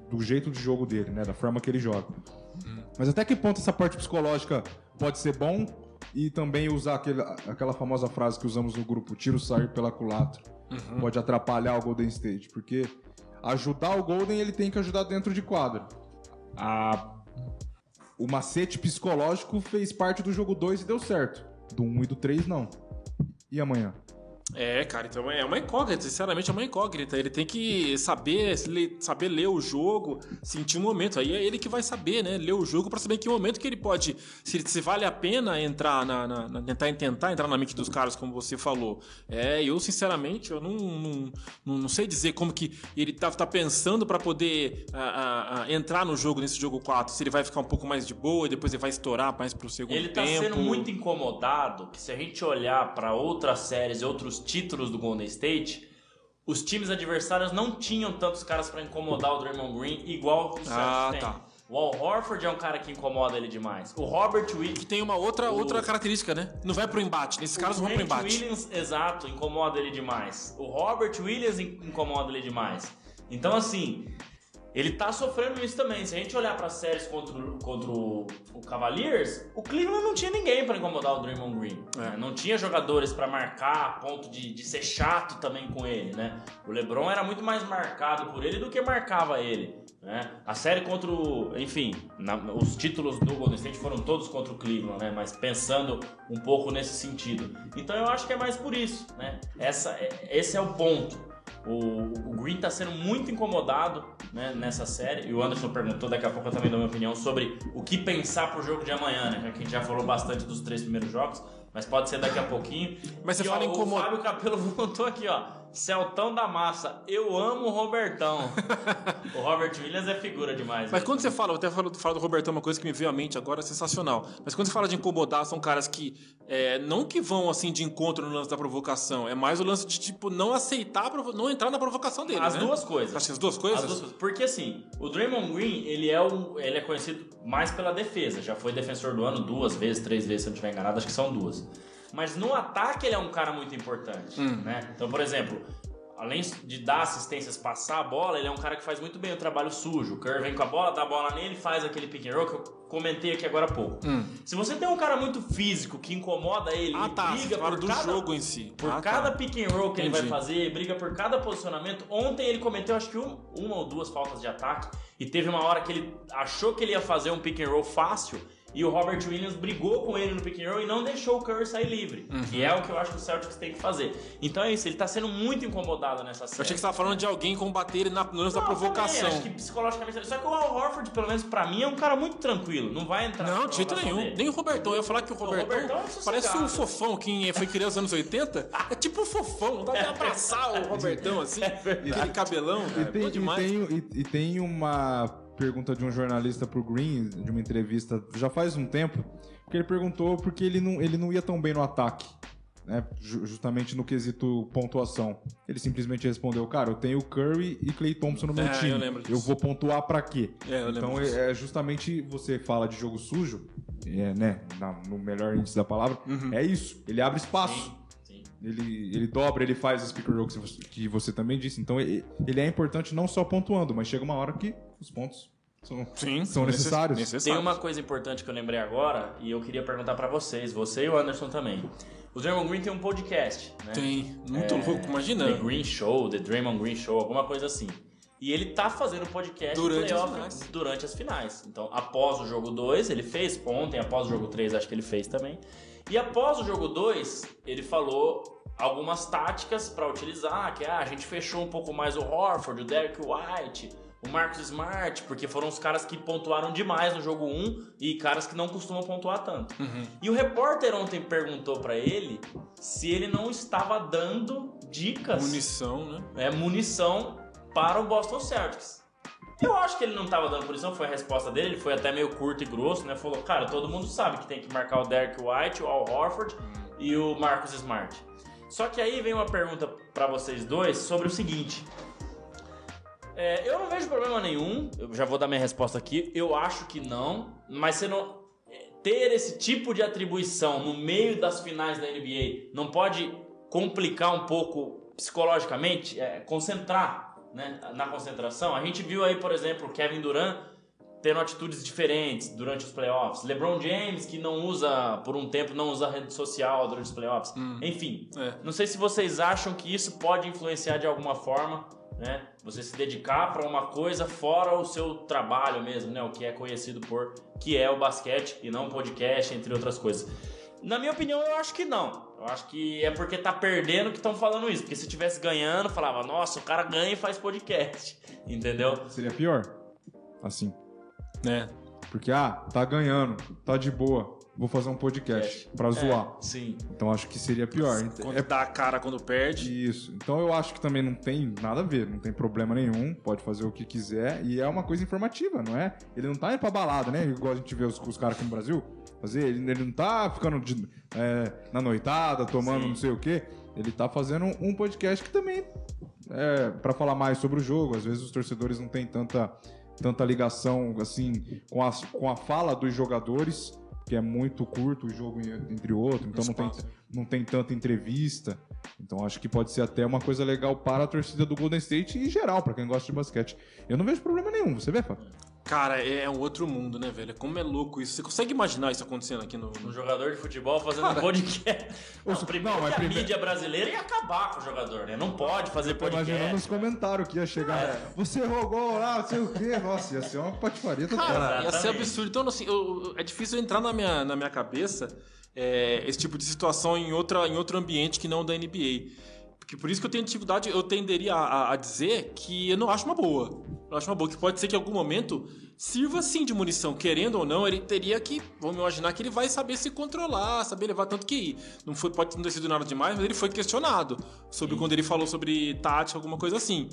do jeito de jogo dele, né? Da forma que ele joga. Mas até que ponto essa parte psicológica pode ser bom e também usar aquele, aquela famosa frase que usamos no grupo, tiro sair pela culatra, pode atrapalhar o Golden State, porque ajudar o Golden ele tem que ajudar dentro de quadra. A- o macete psicológico fez parte do jogo 2 e deu certo. Do 1 um e do 3 não. E amanhã? É, cara, então é uma incógnita, sinceramente é uma incógnita. Ele tem que saber, saber ler o jogo, sentir o momento. Aí é ele que vai saber, né? Ler o jogo pra saber em que momento que ele pode. Se, se vale a pena entrar na, na- na- tentar, tentar entrar na mente dos caras, como você falou. É, eu, sinceramente, eu não, não, não, sei dizer como que ele tá, tá pensando pra poder ah, ah, ah, entrar no jogo, nesse jogo 4. Se ele vai ficar um pouco mais de boa e depois ele vai estourar mais pro segundo Ele tá tempo. sendo muito incomodado que se a gente olhar pra outras séries e outros títulos do Golden State, os times adversários não tinham tantos caras pra incomodar o Draymond Green igual o Celtics Ah, tem. tá. O Al Horford é um cara que incomoda ele demais. O Robert Williams Que tem uma outra, outra característica, né? Não vai pro embate. Nesses caras o não vão pro embate. Williams, exato, incomoda ele demais. O Robert Williams in- incomoda ele demais. Então, assim, ele tá sofrendo isso também. Se a gente olhar para séries contra, o- contra o, o Cavaliers, o Cleveland não tinha ninguém para incomodar o Draymond Green. É. né? Não tinha jogadores para marcar a ponto de, de ser chato também com ele, né? O LeBron era muito mais marcado por ele do que marcava ele. Né? A série contra o. Enfim, na- os títulos do Golden State foram todos contra o Cleveland, né? Mas pensando um pouco nesse sentido. Então eu acho que é mais por isso, né? Essa, é- esse é o ponto. O, o Green tá sendo muito incomodado né, nessa série. E o Anderson perguntou, daqui a pouco eu também dou minha opinião sobre o que pensar pro jogo de amanhã, né? Já que a gente já falou bastante dos três primeiros jogos, mas pode ser daqui a pouquinho. Mas você E, fala incomo- O Fábio Capelo voltou aqui, ó. Celtão da massa, eu amo o Robertão. o Robert Williams é figura demais. Mas né? quando você fala, eu até falo, falo do Robertão, uma coisa que me veio à mente agora, é sensacional. Mas quando você fala de incomodar, são caras que é, não que vão assim de encontro no lance da provocação, é mais o lance de tipo não aceitar, não entrar na provocação dele. As né? duas coisas. Acho que as duas coisas? As duas coisas. Porque assim, o Draymond Green, ele é, um, ele é conhecido mais pela defesa. Já foi defensor do ano duas vezes, três vezes, se eu não estiver enganado, acho que são duas. Mas no ataque ele é um cara muito importante. Hum. Né? Então, por exemplo, além de dar assistências, passar a bola, ele é um cara que faz muito bem o trabalho sujo. O Curry vem com a bola, dá a bola nele, faz aquele pick and roll que eu comentei aqui agora há pouco. Hum. Se você tem um cara muito físico que incomoda ele Ah, e tá. Briga por do cada, jogo em si. por Ah, cada tá. pick and roll que ele vai Entendi. fazer, briga por cada posicionamento. Ontem ele cometeu acho que um- uma ou duas faltas de ataque e teve uma hora que ele achou que ele ia fazer um pick and roll fácil e o Robert Williams brigou com ele no pick and roll e não deixou o Curry sair livre, Uhum. que é o que eu acho que o Celtics tem que fazer. Então é isso, ele tá sendo muito incomodado nessa série. Eu achei que você tava falando de alguém combater ele na, no lance da provocação. também, acho que psicologicamente. Só que o Al Horford, pelo menos pra mim, é um cara muito tranquilo. Não vai entrar Não, de jeito nenhum. dele. Nem o Robertão. Eu ia falar que o Robertão, Robertão é parece um fofão que foi criado nos anos 80. É tipo um fofão. Não dá de abraçar o Robertão assim. aquele cabelão. E cara, tem, bom e, tem, e- e tem uma pergunta de um jornalista pro Green, de uma entrevista já faz um tempo, que ele perguntou porque ele não, ele não ia tão bem no ataque. Né, ju- justamente no quesito pontuação. Ele simplesmente respondeu, cara, eu tenho Curry e Clay Thompson no meu É, time. eu lembro disso. Eu vou pontuar pra quê? É, então disso. é, é justamente você fala de jogo sujo, é, né, no melhor índice da palavra, Uhum. é isso. Ele abre espaço. Ele, ele dobra, ele faz o speaker roll que você, que você também disse. Então ele, ele é importante não só pontuando, mas chega uma hora que os pontos são, Sim, são necessários. Tem uma coisa importante que eu lembrei agora e eu queria perguntar pra vocês, você e o Anderson também. O Draymond Green tem um podcast, né? Tem. Muito É, louco, imagina. The Green Show, The Draymond Green Show, alguma coisa assim. E ele tá fazendo podcast Durante as playoff finais. durante as finais. Então, após o jogo 2, ele fez ontem, após o jogo 3, acho que ele fez também. E após o jogo 2, ele falou algumas táticas pra utilizar, que ah, a gente fechou um pouco mais o Horford, o Derek White, o Marcos Smart, porque foram os caras que pontuaram demais no jogo 1 e caras que não costumam pontuar tanto. Uhum. E o repórter ontem perguntou pra ele se ele não estava dando dicas, Munição, né? é, munição para o Boston Celtics. Eu acho que ele não estava dando munição, foi a resposta dele, ele foi até meio curto e grosso, né? Falou, cara, todo mundo sabe que tem que marcar o Derek White, o Al Horford e o Marcus Smart. Só que aí vem uma pergunta pra vocês dois sobre o seguinte. É, eu não vejo problema nenhum, eu já vou dar minha resposta aqui. Eu acho que não, mas você não. Ter esse tipo de atribuição no meio das finais da NBA não pode complicar um pouco psicologicamente, é, concentrar né, na concentração. A gente viu aí, por exemplo, Kevin Durant tendo atitudes diferentes durante os playoffs. LeBron James, que não usa, por um tempo, não usa rede social durante os playoffs. Enfim, É. não sei se vocês acham que isso pode influenciar de alguma forma, né? Você se dedicar para uma coisa fora o seu trabalho mesmo, né? O que é conhecido por que é o basquete e não o podcast, entre outras coisas. Na minha opinião, eu acho que não. Eu acho que é porque tá perdendo que estão falando isso. Porque se tivesse ganhando, falava, nossa, o cara ganha e faz podcast. Entendeu? Seria pior. Assim. né? Porque, ah, tá ganhando, tá de boa. Vou fazer um podcast pra zoar. É, sim. Então acho que seria pior. Quando É dá a cara quando perde. isso. Então eu acho que também não tem nada a ver, não tem problema nenhum, pode fazer o que quiser e é uma coisa informativa, não é? Ele não tá indo pra balada, né? Igual a gente vê os, os caras aqui no Brasil fazer, ele, ele não tá ficando de- é, na noitada, tomando Sim. não sei o quê. Ele tá fazendo um podcast que também é para falar mais sobre o jogo. Às vezes os torcedores não têm tanta, tanta ligação assim com a, com a fala dos jogadores, que é muito curto o jogo entre outro, então não tem, não tem tanta entrevista. Então acho que pode ser até uma coisa legal para a torcida do Golden State e em geral, para quem gosta de basquete. Eu não vejo problema nenhum, você vê, Fábio? Cara, é um outro mundo, né, velho? Como é louco isso. Você consegue imaginar isso acontecendo aqui no. Um jogador de futebol fazendo um podcast. Não, Os- primeiro não, mas que a primeiro- mídia brasileira ia acabar com o jogador, né? Não pode fazer Tô imaginando podcast. nos comentários que ia chegar. É. Você rogou lá, não sei o quê. Nossa, ia ser uma patifaria total. Cara, ia ser absurdo. Então, assim, eu- é difícil entrar na minha, na minha cabeça é, esse tipo de situação em, outra, em outro ambiente que não o da NBA. Porque por isso que eu tenho dificuldade, eu tenderia a, a- dizer que eu não acho uma boa. Eu acho uma boa, que pode ser que em algum momento sirva sim de munição. Querendo ou não, ele teria que, vamos imaginar que ele vai saber se controlar, saber levar tanto que não foi, pode não ter sido nada demais, mas ele foi questionado sobre quando ele falou sobre tática, alguma coisa assim.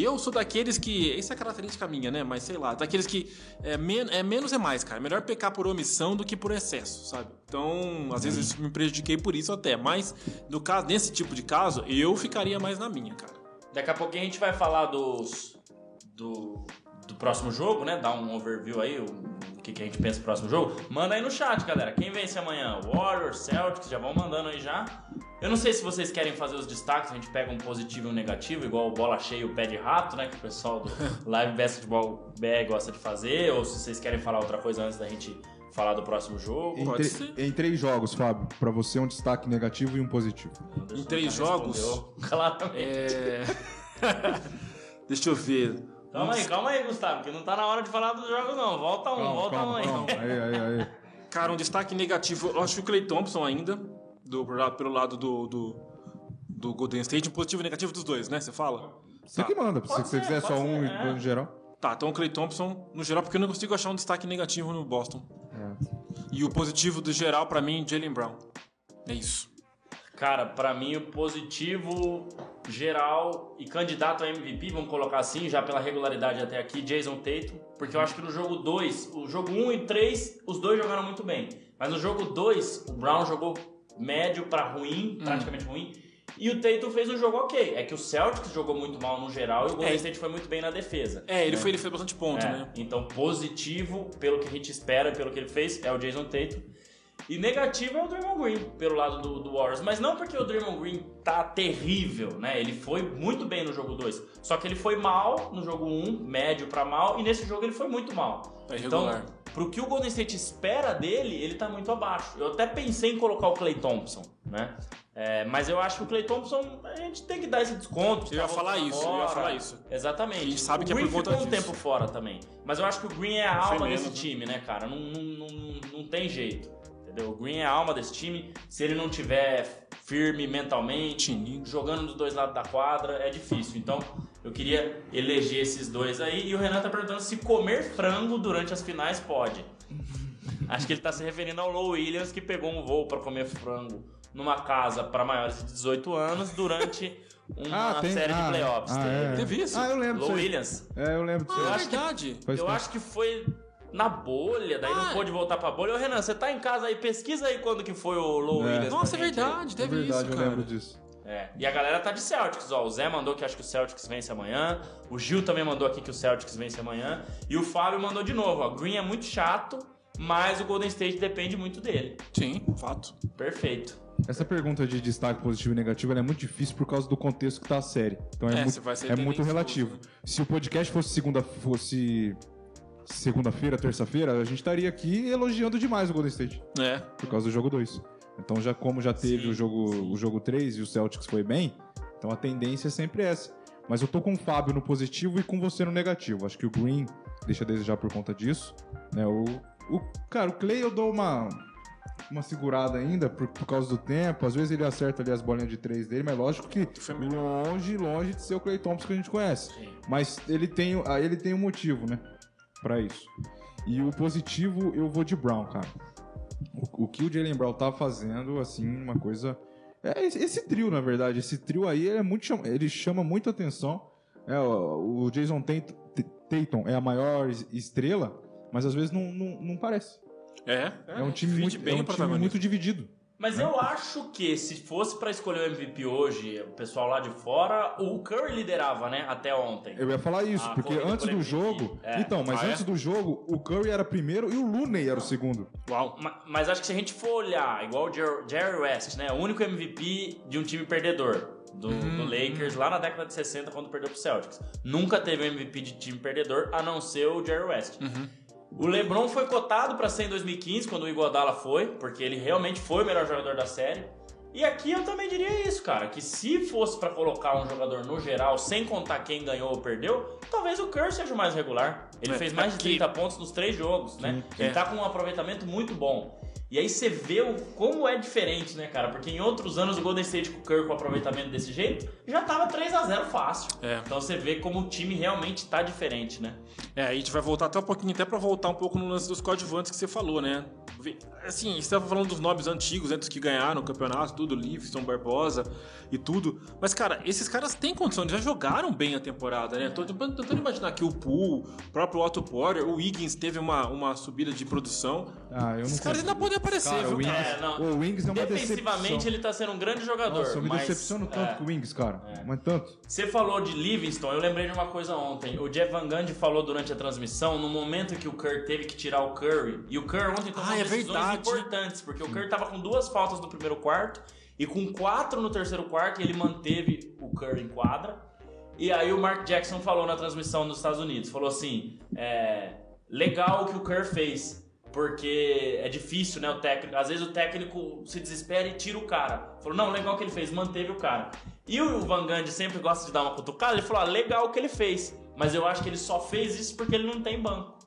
Eu sou daqueles que. Isso é característica minha, né? Mas sei lá, daqueles que. É, men é menos é mais, cara. Melhor pecar por omissão do que por excesso, sabe? Então, às vezes me prejudiquei por isso até. Mas, no caso, nesse tipo de caso, eu ficaria mais na minha, cara. Daqui a pouquinho a gente vai falar dos. Do, do próximo jogo, né? Dar um overview aí, o que, que a gente pensa do próximo jogo. Manda aí no chat, galera. Quem vence amanhã? Warriors, Celtics, já vão mandando aí já. Eu não sei se vocês querem fazer os destaques, a gente pega um positivo e um negativo, igual o bola cheia e o pé de rato, né? Que o pessoal do Live Basketball BR gosta de fazer, ou se vocês querem falar outra coisa antes da gente falar do próximo jogo. Em, Pode tre- em três jogos, Fábio, pra você um destaque negativo e um positivo. Anderson Em três jogos? Claramente. É. Deixa eu ver. Calma aí, calma aí, Gustavo, que não tá na hora de falar dos jogos, não. Volta um, volta um aí. Aí, aí, aí. Cara, um destaque negativo, eu acho que o Clay Thompson ainda, do, pelo lado- do, do, do Golden State, um positivo e negativo dos dois, né? Você fala? Você que manda, se você ser, quiser só um ser, e é. no geral. Tá, então o Clay Thompson, no geral, porque eu não consigo achar um destaque negativo no Boston. E o positivo do geral, pra mim, Jalen Brown. É isso. Cara, pra mim o positivo geral e candidato a MVP, vamos colocar assim, já pela regularidade até aqui, Jason Tatum, porque eu acho que no jogo 2, o jogo 1 um e 3, os dois jogaram muito bem. Mas no jogo 2, o Brown jogou médio pra ruim, praticamente ruim. E o Tatum fez um jogo ok. É que o Celtics jogou muito mal no geral e o Golden É. State foi muito bem na defesa. É, ele, né? foi, ele fez bastante ponto, É, né? Então, positivo, pelo que a gente espera, pelo que ele fez, é o Jason Tatum. E negativo é o Draymond Green, pelo lado do, do Warriors. Mas não porque o Draymond Green tá terrível, né? Ele foi muito bem no jogo 2. Só que ele foi mal no jogo 1, um, médio pra mal, e nesse jogo ele foi muito mal. É então, pro que o Golden State espera dele, ele tá muito abaixo. Eu até pensei em colocar o Clay Thompson, né? É, mas eu acho que o Clay Thompson, a gente tem que dar esse desconto. Eu ia tá falar isso, eu ia falar isso. Exatamente. A gente sabe o que é Green por conta ficou um disso. tempo fora também. Mas eu acho que o Green é a alma desse né? time, né, cara? Não, não, não, não tem jeito. Entendeu? O Green é a alma desse time. Se ele não tiver firme mentalmente, jogando dos dois lados da quadra, é difícil. Então, Eu queria eleger esses dois aí. E o Renan tá perguntando se comer frango durante as finais pode. Acho que ele tá se referindo ao Low Williams que pegou um voo para comer frango numa casa para maiores de 18 anos durante uma Ah, tem- série ah, de playoffs. ah, Teve. é. Teve isso? Ah, eu lembro Low. Williams. É, eu lembro disso Ah, aí. é acho que- verdade. Faz eu acho que foi na bolha, daí Ah, não pôde voltar pra bolha. Ô Renan, você tá em casa aí, pesquisa aí quando que foi o Low É. Williams. Nossa, é verdade, É teve verdade, isso, eu cara. lembro disso. É. E a galera tá de Celtics, ó. O Zé mandou que acho que o Celtics vence amanhã. O Gil também mandou aqui que o Celtics vence amanhã. E o Fábio mandou de novo, ó. Green é muito chato, mas o Golden State depende muito dele. Sim, fato. Perfeito. Essa pergunta de destaque positivo e negativo ela é muito difícil por causa do contexto que tá a série. Então é, É, muito, você vai ser é muito relativo. né? Se o podcast fosse segunda fosse segunda-feira, terça-feira, a gente estaria aqui elogiando demais o Golden State É. por causa do jogo 2. Então já como já teve Sim, o jogo sim. o jogo 3 e o Celtics foi bem, então a tendência é sempre essa. Mas eu tô com o Fábio no positivo e com você no negativo. Acho que o Green deixa a desejar por conta disso, né? O, o cara, o Clay eu dou uma uma segurada ainda por, por causa do tempo. Às vezes ele acerta ali as bolinhas de três dele, mas lógico que longe, longe de ser o Clay Thompson que a gente conhece. Sim. Mas ele tem, ele tem um motivo, né? Pra isso. E o positivo, eu vou de Brown, cara. O, o que o Jalen Brown tá fazendo, assim, uma coisa. É esse, esse trio, na verdade. Esse trio aí ele é muito, chama- ele chama muita atenção. É, o, o Jason Tat- Tatum é a maior es- estrela, mas às vezes não, não, não parece. É. É, um time, muito, bem é um time muito dividido. Mas eu acho que se fosse pra escolher o MVP hoje, o pessoal lá de fora, o Curry liderava, né? Até ontem. Eu ia falar isso, A porque corrida antes do MVP, jogo. é. Então, mas Ah, é? antes do jogo, o Curry era primeiro e o Looney era o segundo. Uau. Ma- Mas acho que se a gente for olhar, igual o Jer- Jerry West, né? O único MVP de um time perdedor. Do, Uhum, do Lakers lá na década de 60, quando perdeu pro Celtics. Nunca teve um MVP de time perdedor, a não ser o Jerry West. Uhum. O LeBron foi cotado pra ser em 2015, quando o Iguodala foi, porque ele realmente foi o melhor jogador da série. E aqui eu também diria isso, cara, que se fosse pra colocar um jogador no geral, sem contar quem ganhou ou perdeu, talvez o Curry seja o mais regular. Ele É, fez mais de aqui- 30 pontos nos três jogos, né? Ele é. tá com um aproveitamento muito bom. E aí você vê o, como é diferente, né, cara? Porque em outros anos o Golden State com o Curry com aproveitamento desse jeito já tava 3 a 0 fácil. É. Então você vê como o time realmente tá diferente, né? É, a gente vai voltar até um pouquinho, até pra voltar um pouco no lance dos coadjuvantes que você falou, né? Assim, você estava falando dos nomes antigos, né, dos que ganharam o campeonato, tudo, Livingston, Barbosa e tudo. Mas, cara, esses caras têm condição, eles já jogaram bem a temporada, né? Tô tentando imaginar que o Poole, o próprio Otto Porter, o Wiggins teve uma, uma subida de produção. Ah, eu não Esses caras consigo. ainda podem aparecer, Cara, viu, o Wings, cara? É, não. o Wings é uma Defensivamente decepção. ele tá sendo um grande jogador. Nossa, eu me mas, decepciono tanto é. com o Wings, cara. Mas tanto. Você falou de Livingston, eu lembrei de uma coisa ontem. O Jeff Van Gundy falou durante a transmissão, no momento que o Curry teve que tirar o Curry. E o Curry ontem tomou Ah, é decisões importantes, porque o Curry tava com duas faltas no primeiro quarto e com quatro no terceiro quarto, e ele manteve o Curry em quadra. E aí o Mark Jackson falou na transmissão nos Estados Unidos, falou assim, é, legal o que o Curry fez, porque é difícil, né, o técnico, às vezes o técnico se desespera e tira o cara. Falou, não, legal o que ele fez, manteve o cara. E o Van Gundy sempre gosta de dar uma cutucada, ele falou, ah, legal o que ele fez, mas eu acho que ele só fez isso porque ele não tem banco.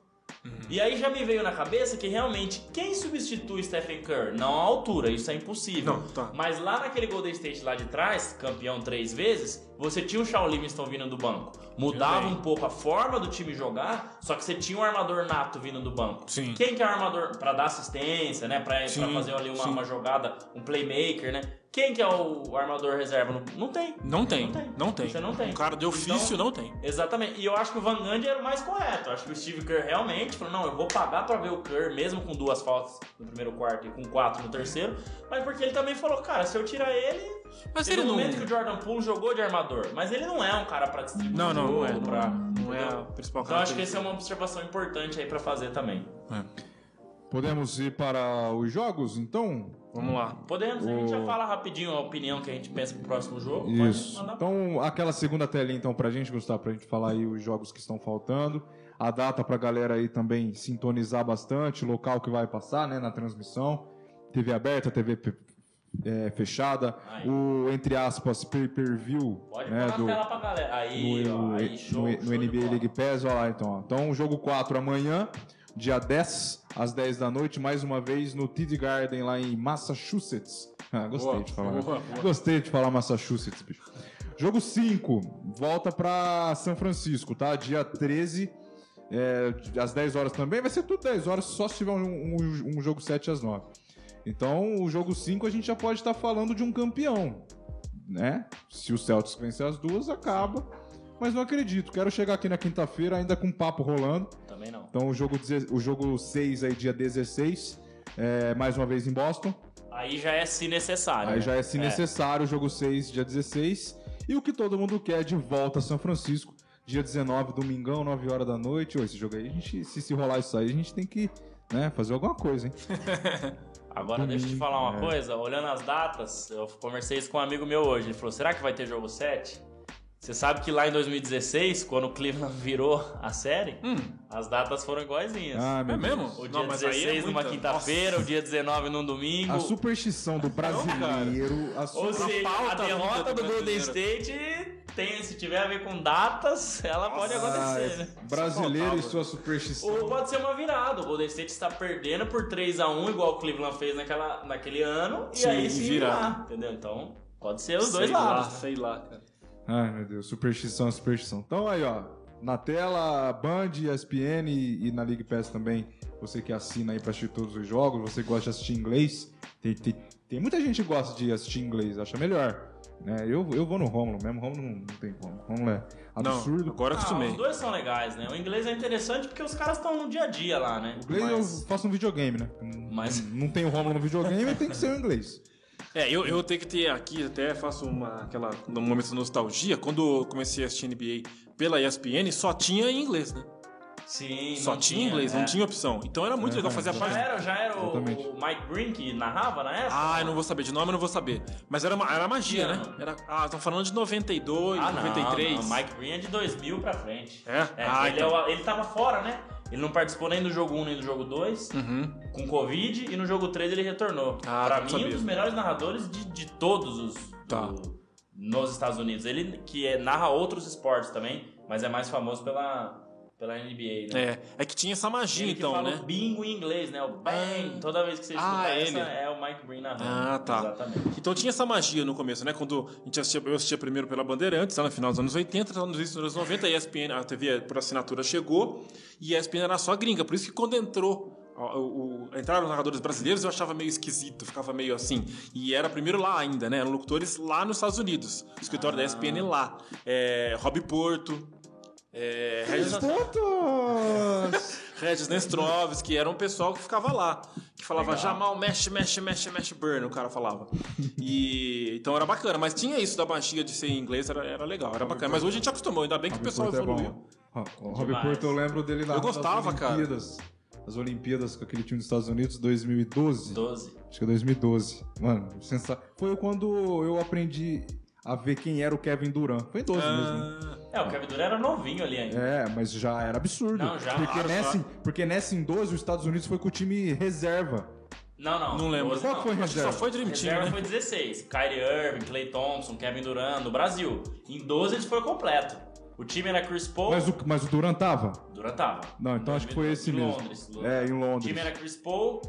E aí já me veio na cabeça que realmente quem substitui Stephen Curry? Não a altura, isso é impossível. Não, tá. Mas lá naquele Golden State lá de trás, campeão três vezes, você tinha o Shawn Livingston vindo do banco. Mudava um pouco a forma do time jogar, só que você tinha um armador nato vindo do banco. Sim. Quem que é o armador pra dar assistência, né? Pra, pra Sim, fazer ali uma, uma jogada, um playmaker, né? Quem que é o armador reserva? Não, não tem. Não tem, Não tem. não tem. Você não tem. Um cara de ofício Então- não tem. Exatamente. E eu acho que o Van Gundy era o mais correto. Eu acho que o Steve Kerr realmente falou: não, eu vou pagar pra ver o Kerr, mesmo com duas faltas no primeiro quarto e com quatro no terceiro. Mas porque ele também falou: cara, se eu tirar ele. Mas ele não. momento que o Jordan Poole jogou de armador, mas ele não é um cara pra distribuir. Não, não, não é. jogo, pra- Não é a entendeu? principal Então eu acho que essa é uma observação importante aí pra fazer também. Podemos ir para os jogos, então? Vamos lá. Podemos, a gente já O- fala rapidinho a opinião que a gente pensa pro próximo jogo. Isso. Pode mandar Então, aquela segunda telinha, então, pra gente, Gustavo, pra gente falar aí os jogos que estão faltando. A data pra galera aí também sintonizar bastante, o local que vai passar, né, na transmissão. TV aberta, TV pe- é, fechada. Aí. O, entre aspas, pay-per-view, Pode né, do, tela pra galera. Aí, no, ó, aí, show, no- no show de NBA. League Pass, olha lá então. ó. Então, jogo 4 amanhã, dia 10, às 10 da noite, mais uma vez no TD Garden lá em Massachusetts. Ah, gostei Boa, de falar. boa, boa. Gostei de falar Massachusetts, bicho. Jogo 5, volta pra São Francisco, tá? Dia 13, é, às 10 horas também. Vai ser tudo 10 horas, só se tiver um, um- um jogo 7 às 9. Então, o jogo 5 a gente já pode estar falando de um campeão, né? Se o Celtics vencer as duas, acaba. Mas não acredito. Quero chegar aqui na quinta-feira ainda com papo rolando. Também não. Então, o jogo, o jogo 6 aí, dia 16, é, mais uma vez em Boston. Aí já é se necessário. Aí né? já é se necessário o jogo 6, dia 16. E o que todo mundo quer é de volta a São Francisco, dia 19, domingão, 9 horas da noite. Ô, esse jogo aí, a gente, se, se rolar isso aí, a gente tem que né, fazer alguma coisa, hein? Agora deixa eu te falar uma coisa, olhando as datas, eu conversei isso com um amigo meu hoje. Ele falou: será que vai ter jogo 7? Você sabe que lá em 2016, quando o Cleveland virou a série, as datas foram iguaizinhas. Ah, É mesmo? o dia Não, mas aí é 16 numa quinta-feira, o dia 19 num domingo. A superstição do brasileiro. a Ou super... seja, a pauta derrota do do Golden. State tem, se tiver a ver com datas, ela pode acontecer, né? brasileiro e sua superstição. Ou pode ser uma virada. O Golden State está perdendo por 3x1, igual o Cleveland fez naquela, naquele ano, e Sim, aí e sim virar. virar, entendeu? Então, pode ser os dois sei lá, lados. sei lá, cara. Ai, meu Deus, superstição, superstição. Então aí, ó, na tela, Band, ESPN e, e na League Pass também, você que assina aí pra assistir todos os jogos, você que gosta de assistir inglês, tem, tem, tem muita gente que gosta de assistir inglês, acha melhor. Né? Eu, eu vou no Romulo mesmo, Romulo não, não tem como. Romulo é absurdo. Não, agora Ah, acostumei. os dois são legais, né? O inglês é interessante porque os caras estão no dia a dia lá, né? O inglês Mas- eu faço no videogame, né? Mas- Não, não tem o Romulo no videogame, tem que ser o inglês. É, eu, eu tenho que ter aqui, até faço uma, aquela, um momento de nostalgia. Quando eu comecei a assistir NBA pela ESPN, só tinha em inglês, né? Sim, Só não tinha inglês, é. não tinha opção. Então era muito É, legal fazer a já Já era, já era o, Exatamente. o Mike Green que narrava na época? Ah, eu não vou saber, de nome eu não vou saber. Mas era, ma- era magia, né? Era, ah, estão falando de 92, Ah, não, 93. não, Mike Green é de 2000 pra frente. É? É, Ah, ele, então. é o- ele tava fora, né? Ele não participou nem do jogo 1 nem do jogo 2, Uhum. com Covid, e no jogo 3 ele retornou. Ah, pra mim, sabia. um dos melhores narradores de, de todos os Tá. do- nos Estados Unidos. Ele que é, narra outros esportes também, mas é mais famoso pela, pela NBA, né? É, é que tinha essa magia, Ele que então, fala né? o bingo em inglês, né? O bang. Toda vez que você escuta Ah, essa, ele. é o Mike Green narrando. Ah, tá. Exatamente. Então tinha essa magia no começo, né? Quando a gente assistia, eu assistia primeiro pela Bandeirantes, lá no final dos anos 80, lá nos anos 90, a ESPN, a TV por assinatura chegou, e a ESPN era só gringa. Por isso que quando entrou, o, o- entraram os narradores brasileiros, eu achava meio esquisito, ficava meio assim. E era primeiro lá ainda, né? Eram locutores lá nos Estados Unidos. O escritório da ESPN lá. É, Rob Porto, é, Regis, Pontos! Regis Nestrovski, era um pessoal que ficava lá. Que falava Legal. Jamal, mexe, mexe, mexe, mexe, burn, o cara falava. E então era bacana, mas tinha isso da magia de ser em inglês, era, era legal, era bacana. Mas hoje a gente acostumou, ainda bem que o pessoal Porto é evoluiu. Ro- O Robbie Demais. Porto, eu lembro dele na Eu gostava, cara. Olimpíadas. As Olimpíadas com aquele time dos Estados Unidos, 2012. 12. Acho que é 2012. Mano, sensa... foi quando eu aprendi a ver quem era o Kevin Durant. Foi em 12 mesmo. É, o Kevin Durant era novinho ali ainda. É, mas já era absurdo. Não, já. Porque, Ah, nessa, já. porque nessa em 12, os Estados Unidos foi com o time reserva. Não, não. não lembro. 12 Qual não. foi que só reserva? foi Dream Team, Reserva né? foi 16. Kyrie Irving, Clay Thompson, Kevin Durant, no Brasil. Em 12 eles foram completo. O time era Chris Paul. Mas o, mas o Durant tava? Durant tava. Não, então acho que foi esse em mesmo. Londres. É, em O Londres. time era Chris Paul,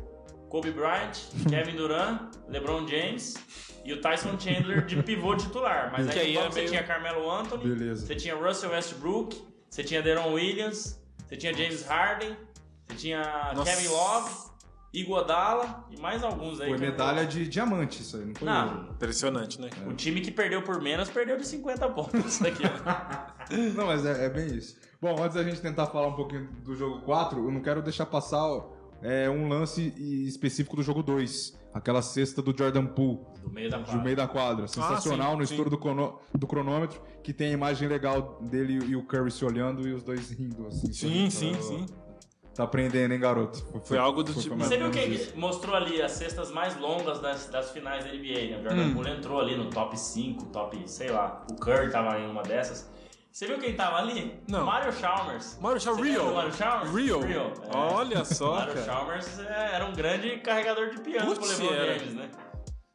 Kobe Bryant, Kevin Durant, LeBron James e o Tyson Chandler de pivô titular. Mas aí, aí banco você meio- tinha Carmelo Anthony, Beleza. você tinha Russell Westbrook, você tinha Deron Williams, você tinha James Harden, você tinha Nossa. Kevin Love, Iguodala e mais alguns aí. Foi medalha de diamante isso aí, não foi. Não, Impressionante, né? o time que perdeu por menos perdeu de 50 pontos aqui. Não, mas é, é bem isso. Bom, antes da gente tentar falar um pouquinho do jogo 4, eu não quero deixar passar é, um lance específico do jogo 2. Aquela cesta do Jordan Poole, Do meio da do quadra. meio da quadra. Sensacional sim, no sim. estouro do, crono- do cronômetro, que tem a imagem legal dele e o Curry se olhando e os dois rindo, assim. Sim, sim, sim. Tá aprendendo, hein, garoto? Foi algo do tipo- mais Você viu isso. mostrou ali as cestas mais longas das, das finais da NBA, né? O Jordan Hum. Poole entrou ali no top 5, top, sei lá. O Curry tava em uma dessas. Você viu quem tava ali? Não. Mario Chalmers. Mario Chalmers, Rio. do Mario Chalmers? Rio. Rio, é. Olha só, Mario cara. Chalmers é, era um grande carregador de piano pro Putz, LeBron era. James, né?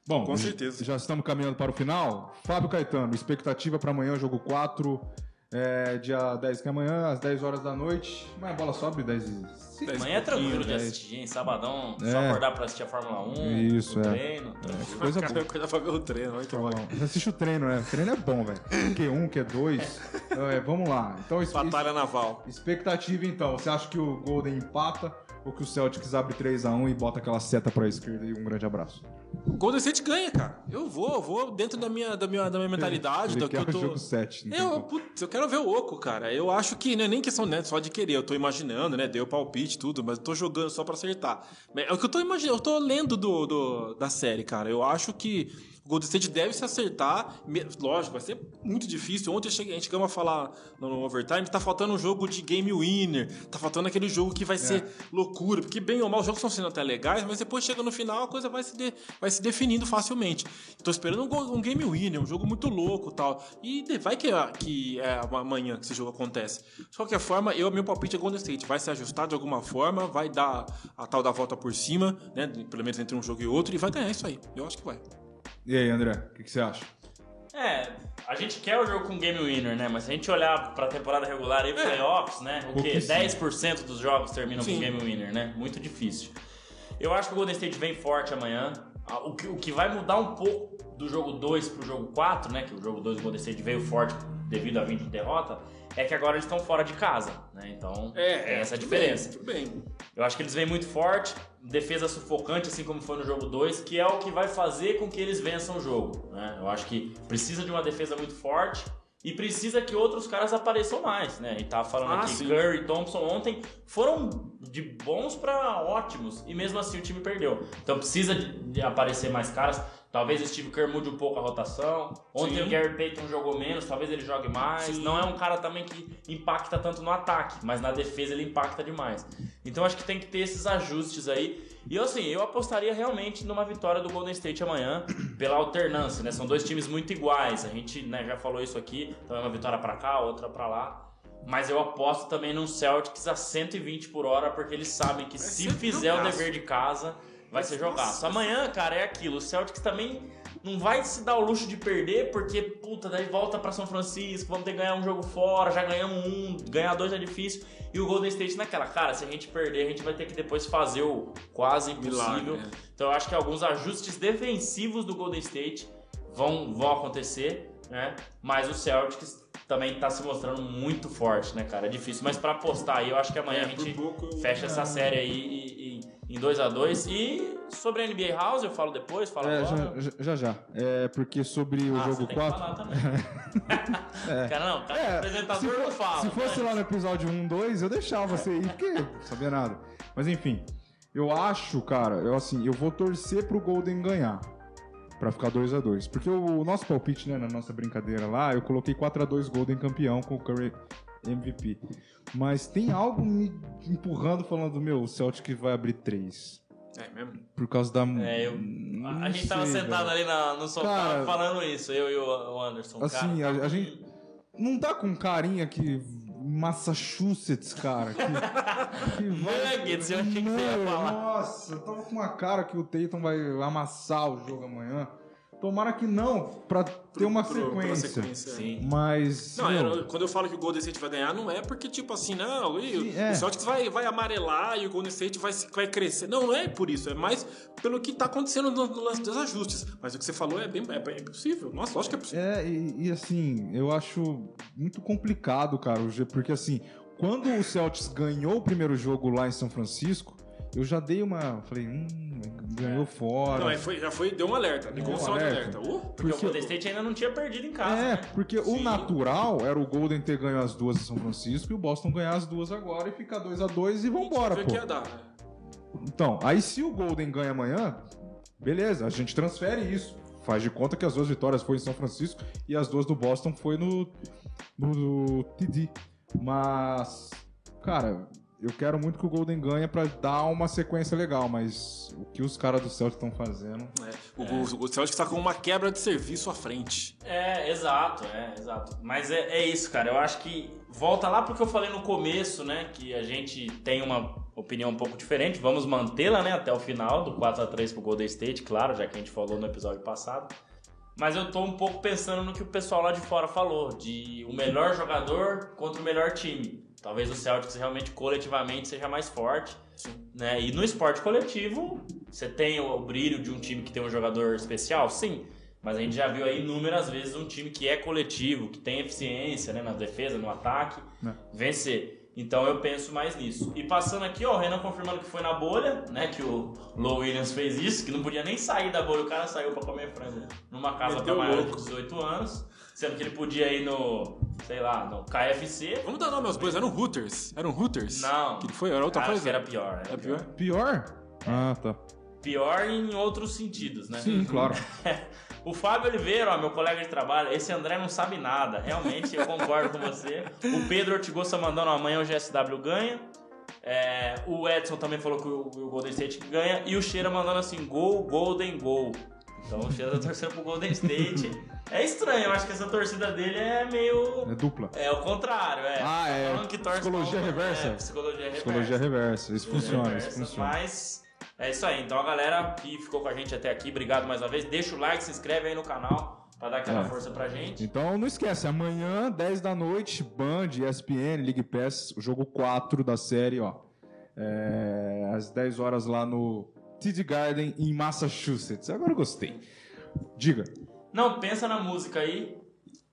Bom, Com certeza. Já estamos caminhando para o final. Fábio Caetano, expectativa para amanhã, jogo 4. É, dia 10 que é amanhã, às 10 horas da noite. Mas a bola sobe 10 e... Dez Amanhã é tranquilo de assistir, hein? Sabadão, É. só acordar pra assistir a Fórmula 1. Isso, o é. treino. tranquilo. Coisa boa. coisa pra ver o treino, olha que bom. assiste o treino, né? O treino é bom, velho. Q1, Q2. É, vamos lá. Então, es- Batalha naval. expectativa então. Você acha que o Golden empata ou que o Celtics abre 3x1 e bota aquela seta pra esquerda e um grande abraço? O Golden State ganha, cara. Eu vou, eu vou dentro da minha, da minha, da minha mentalidade, Ele que quer eu tô. o jogo 7. Não tem Eu, putz, eu quero ver o Oco, cara. Eu acho que não é nem questão né, só de querer. Eu tô imaginando, né? Deu palpite, tudo, mas eu tô jogando só pra acertar. Mas É o que eu tô imaginando, eu tô lendo do, do- da série, cara. Eu acho que o Golden State deve se acertar. Lógico, vai ser muito difícil. Ontem a gente chegamos a falar no, overtime, tá faltando um jogo de game winner. Tá faltando aquele jogo que vai ser loucura. Porque bem ou mal, os jogos estão sendo até legais, mas depois chega no final, a coisa vai se, de- vai se definindo facilmente. Tô esperando um, um game winner, um jogo muito louco e tal. E de- vai que, é- que é amanhã que esse jogo acontece. De qualquer forma, eu, meu palpite é Golden State. Vai se ajustar de alguma forma, vai dar a tal da volta por cima, né? Pelo menos entre um jogo e outro, e vai ganhar isso aí. Eu acho que vai. E aí, André, o que, que você acha? É, a gente quer o jogo com game winner, né? Mas se a gente olhar pra temporada regular e playoffs, né? O quê? Pouquíssimo. 10% dos jogos terminam Sim. com game winner, né? Muito difícil. Eu acho que o Golden State vem forte amanhã. O que, o que vai mudar um pouco do jogo 2 pro jogo 4, né? Que o jogo 2 do Golden State veio forte devido a 20 de derrota, é que agora eles estão fora de casa, né? Então tem essa diferença. Bem, tudo bem. Eu acho que eles vêm muito forte, defesa sufocante, assim como foi no jogo 2, que é o que vai fazer com que eles vençam o jogo. Né? Eu acho que precisa de uma defesa muito forte e precisa que outros caras apareçam mais. Né? A gente tava falando Ah, aqui, sim. Curry e Thompson ontem foram de bons pra ótimos e mesmo assim o time perdeu. Então precisa de aparecer mais caras. Talvez o Steve Kerr mude um pouco a rotação. Ontem Sim. o Gary Payton jogou menos, talvez ele jogue mais. Sim. Não é um cara também que impacta tanto no ataque, mas na defesa ele impacta demais. Então acho que tem que ter esses ajustes aí. E eu, assim, eu apostaria realmente numa vitória do Golden State amanhã, pela alternância, né? São dois times muito iguais. A gente né, já falou isso aqui, então é uma vitória pra cá, outra pra lá. Mas eu aposto também num Celtics a 120 por hora, porque eles sabem que se ser fizer o dever de casa, vai ser jogaço. Amanhã, cara, é aquilo. O Celtics também não vai se dar o luxo de perder, porque, puta, daí volta pra São Francisco, vamos ter que ganhar um jogo fora, já ganhamos um, ganhar dois é difícil. E o Golden State naquela, cara, se a gente perder, a gente vai ter que depois fazer o quase impossível. Milagre, né? Então eu acho que alguns ajustes defensivos do Golden State vão, vão acontecer, né? Mas o Celtics também tá se mostrando muito forte, né, cara? É difícil, mas pra apostar aí, eu acho que amanhã É, a gente pouco fecha essa série aí e- e- em 2x2. E sobre a NBA House eu falo depois, falo É, agora. já, já, já, já. É porque sobre o Ah, jogo tem 4. que falar também. Cara, não, cara, É, apresentador se, for- não fala. se fosse né? lá no episódio 1, 2, eu deixava você ir, porque eu não sabia nada. Mas enfim, eu acho, cara, eu assim, eu vou torcer pro Golden ganhar. Pra ficar 2x2. Porque o nosso palpite, né, na nossa brincadeira lá, eu coloquei 4x2 Golden campeão com o Curry MVP. Mas tem algo me empurrando falando, meu, o Celtic vai abrir 3. É mesmo? Por causa da. É, eu- A, a gente tava sei, sentado velho. ali na- no sofá Cara, falando isso, eu e o, o Anderson. Assim, cara, a- a gente- Não tá com carinha que. Massachusetts, cara. Que, que Nuggets, eu achei que você ia falar. Nossa, eu tava com uma cara que o Tatum vai amassar o jogo amanhã. Tomara que não, pra ter uma Pro- sequência. sequência. Sim. Mas. Não, meu, eu- quando eu falo que o Golden State vai ganhar, não é porque, tipo assim, não, e Sim, é. o Celtics vai, vai amarelar e o Golden State vai, vai crescer. Não, não é por isso, é mais pelo que tá acontecendo no, no lance dos ajustes. Mas o que você falou é bem, é bem possível. Nossa, lógico que é possível. É, e, e assim, eu acho muito complicado, cara, porque assim, quando o Celtics ganhou o primeiro jogo lá em São Francisco, eu já dei uma. Falei, hum, ganhou fora. Não, é, foi, já foi, deu um alerta, ligou o um alerta. alerta. Uh, Porque, o Golden State ainda não tinha perdido em casa. É, né? porque o Sim. natural era o Golden ter ganho as duas em São Francisco e o Boston ganhar as duas agora e ficar 2 a 2 e vambora, pô. que ia dar, né? Então, aí se o Golden ganha amanhã, beleza, a gente transfere isso. Faz de conta que as duas vitórias foi em São Francisco e as duas do Boston foi no, no, no TD. Mas, cara, eu quero muito que o Golden ganhe pra dar uma sequência legal, mas o que os caras do Celtic estão fazendo... É, O, o, o Celtics tá com uma quebra de serviço à frente. É, exato, é, exato. Mas é, é isso, cara. Eu acho que volta lá porque eu falei no começo, né? Que a gente tem uma opinião um pouco diferente. Vamos mantê-la, né? Até o final do 4 a 3 pro Golden State, claro, já que a gente falou no episódio passado. Mas eu tô um pouco pensando no que o pessoal lá de fora falou, de o melhor jogador contra o melhor time. Talvez o Celtics realmente coletivamente seja mais forte. Né? E no esporte coletivo, você tem o, brilho de um time que tem um jogador especial? Sim. Mas a gente já viu aí inúmeras vezes um time que é coletivo, que tem eficiência né, na defesa, no ataque, É. vencer. Então eu penso mais nisso. E passando aqui, ó, o Renan confirmando que foi na bolha, né? Que o Low Williams fez isso, que não podia nem sair da bolha, o cara saiu pra comer frango numa casa pra Meteu maior de louco. 18 anos, sendo que ele podia ir no, sei lá, no KFC. Vamos dar nome aos bois, era um Hooters. Era um Hooters? Não. Que foi? Era outra Acho coisa? que era pior? Era pior? Pior? Ah, tá. Pior em outros sentidos, né? Sim, claro. O Fábio Oliveira, ó, meu colega de trabalho, esse André não sabe nada. Realmente, eu concordo com você. O Pedro Ortigosa mandando amanhã o GSW ganha. É, o Edson também falou que o, o Golden State ganha. E o Cheira mandando assim, gol, Golden, gol. Então o tá torcendo pro Golden State. É estranho, eu acho que essa torcida dele é meio... É dupla. É o contrário, é. Ah, Tá é. falando que torce Psicologia pra- reversa. É, psicologia reversa. Psicologia reversa. Isso funciona, isso Reversa, funciona. Mas é isso aí. Então a galera que ficou com a gente até aqui, obrigado mais uma vez. Deixa o like, se inscreve aí no canal pra dar aquela É. força pra gente. Então não esquece, amanhã, 10 da noite, Band, ESPN, League Pass, o jogo 4 da série, ó. É, às 10 horas lá no TD Garden, em Massachusetts. Agora eu gostei. Diga, Não, pensa na música aí.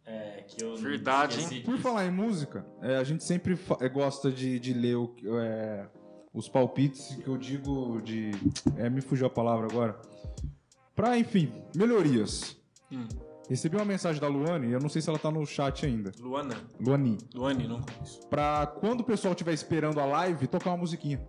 É, que eu Verdade, esqueci por falar em música, é, a gente sempre é, gosta de, de ler o que- é, os palpites que eu digo de. É, me fugiu a palavra agora. Pra, enfim, melhorias. Hum. Recebi uma mensagem da Luane, eu não sei se ela tá no chat ainda. Luana. Luani. Luane, não conheço. Pra quando o pessoal estiver esperando a live, tocar uma musiquinha.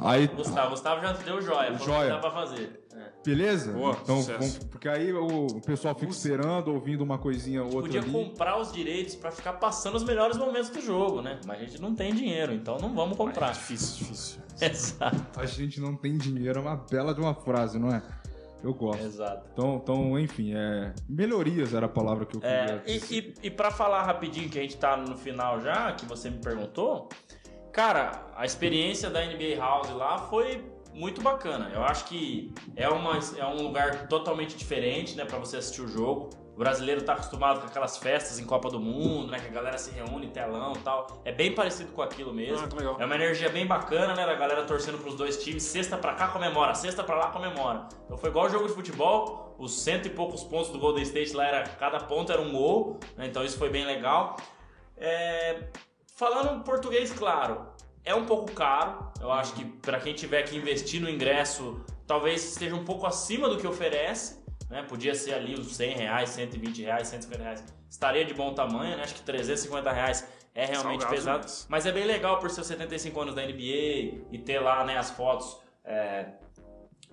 Aí-. Gustavo, Gustavo já deu joia. falou Joia. que dá pra fazer. É. Beleza? Boa, então, vamos- porque aí o, pessoal fica esperando, ouvindo uma coisinha ou outra Podia ali. comprar os direitos pra ficar passando os melhores momentos do jogo, né? Mas a gente não tem dinheiro, então não vamos comprar. Difícil, difícil. Exato. A gente não tem dinheiro, é uma bela de uma frase, não é? Eu gosto. Exato. Então, então, enfim, é... melhorias era a palavra que eu queria É, e, dizer. e, e pra falar rapidinho, que a gente tá no final já, que você me perguntou, cara, a experiência da NBA House lá foi muito bacana. Eu acho que é, uma, é um lugar totalmente diferente, né, pra você assistir o jogo. O brasileiro tá acostumado com aquelas festas em Copa do Mundo, né, que a galera se reúne, telão e tal. É bem parecido com aquilo mesmo. Ah. É uma energia bem bacana, né? Da galera torcendo pros dois times. Sexta pra cá comemora, sexta pra lá comemora. Então foi igual jogo de futebol. Os cento e poucos pontos do Golden State lá era cada ponto era um gol. né, Então isso foi bem legal. É, Falando português, claro, é um pouco caro. Eu acho que pra quem tiver que investir no ingresso, talvez esteja um pouco acima do que oferece. Né? Podia ser ali os 100 reais, 120 reais, 150 reais. Estaria de bom tamanho, né? Acho que 350 reais é realmente Salgado pesado. Mas é bem legal por ser os 75 anos da NBA e ter lá né, as fotos é,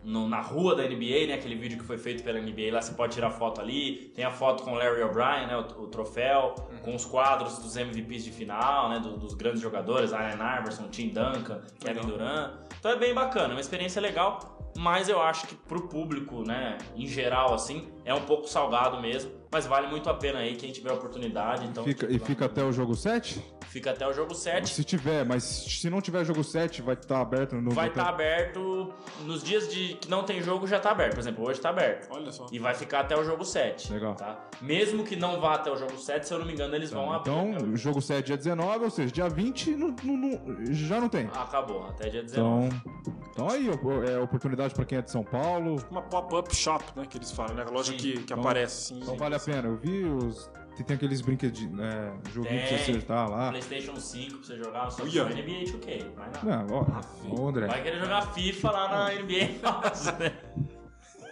no- na rua da NBA, né, aquele vídeo que foi feito pela NBA. Lá você pode tirar foto ali. Tem a foto com o Larry O'Brien, né, o, o troféu, com os quadros dos MVPs de final, né, do- dos grandes jogadores, Allen Iverson, Tim Duncan, Kevin Durant. Então é bem bacana, é uma experiência legal. Mas eu acho que pro público, né, em geral, assim, é um pouco salgado mesmo. Mas vale muito a pena aí quem tiver oportunidade. Então, Fica- e fica até o jogo 7? fica até o jogo 7. Se tiver, mas se não tiver jogo 7, vai estar aberto no Vai estar aberto nos dias de que não tem jogo, já tá aberto. Por exemplo, hoje tá aberto. Olha só. E vai ficar até o jogo 7. Legal. Tá? Mesmo que não vá até o jogo 7, se eu não me engano, eles vão abrir. Então, até o jogo 7 dia 19, ou seja, dia 20 não- não- não- já não tem. o- Acabou, até dia 19. Então, então aí, é oportunidade pra quem é de São Paulo. Uma pop-up shop, né, que eles falam, né? A loja Sim. que, que Então- aparece assim. Então vale a pena. Eu vi os. Tem, tem aqueles brinquedinhos, né? Joguinho pra Tem. você acertar lá. PlayStation 5 pra você jogar no seu Uia. NBA 2K. Vai nada. Não, ó, ô, André. Vai querer jogar FIFA lá na NBA House, né?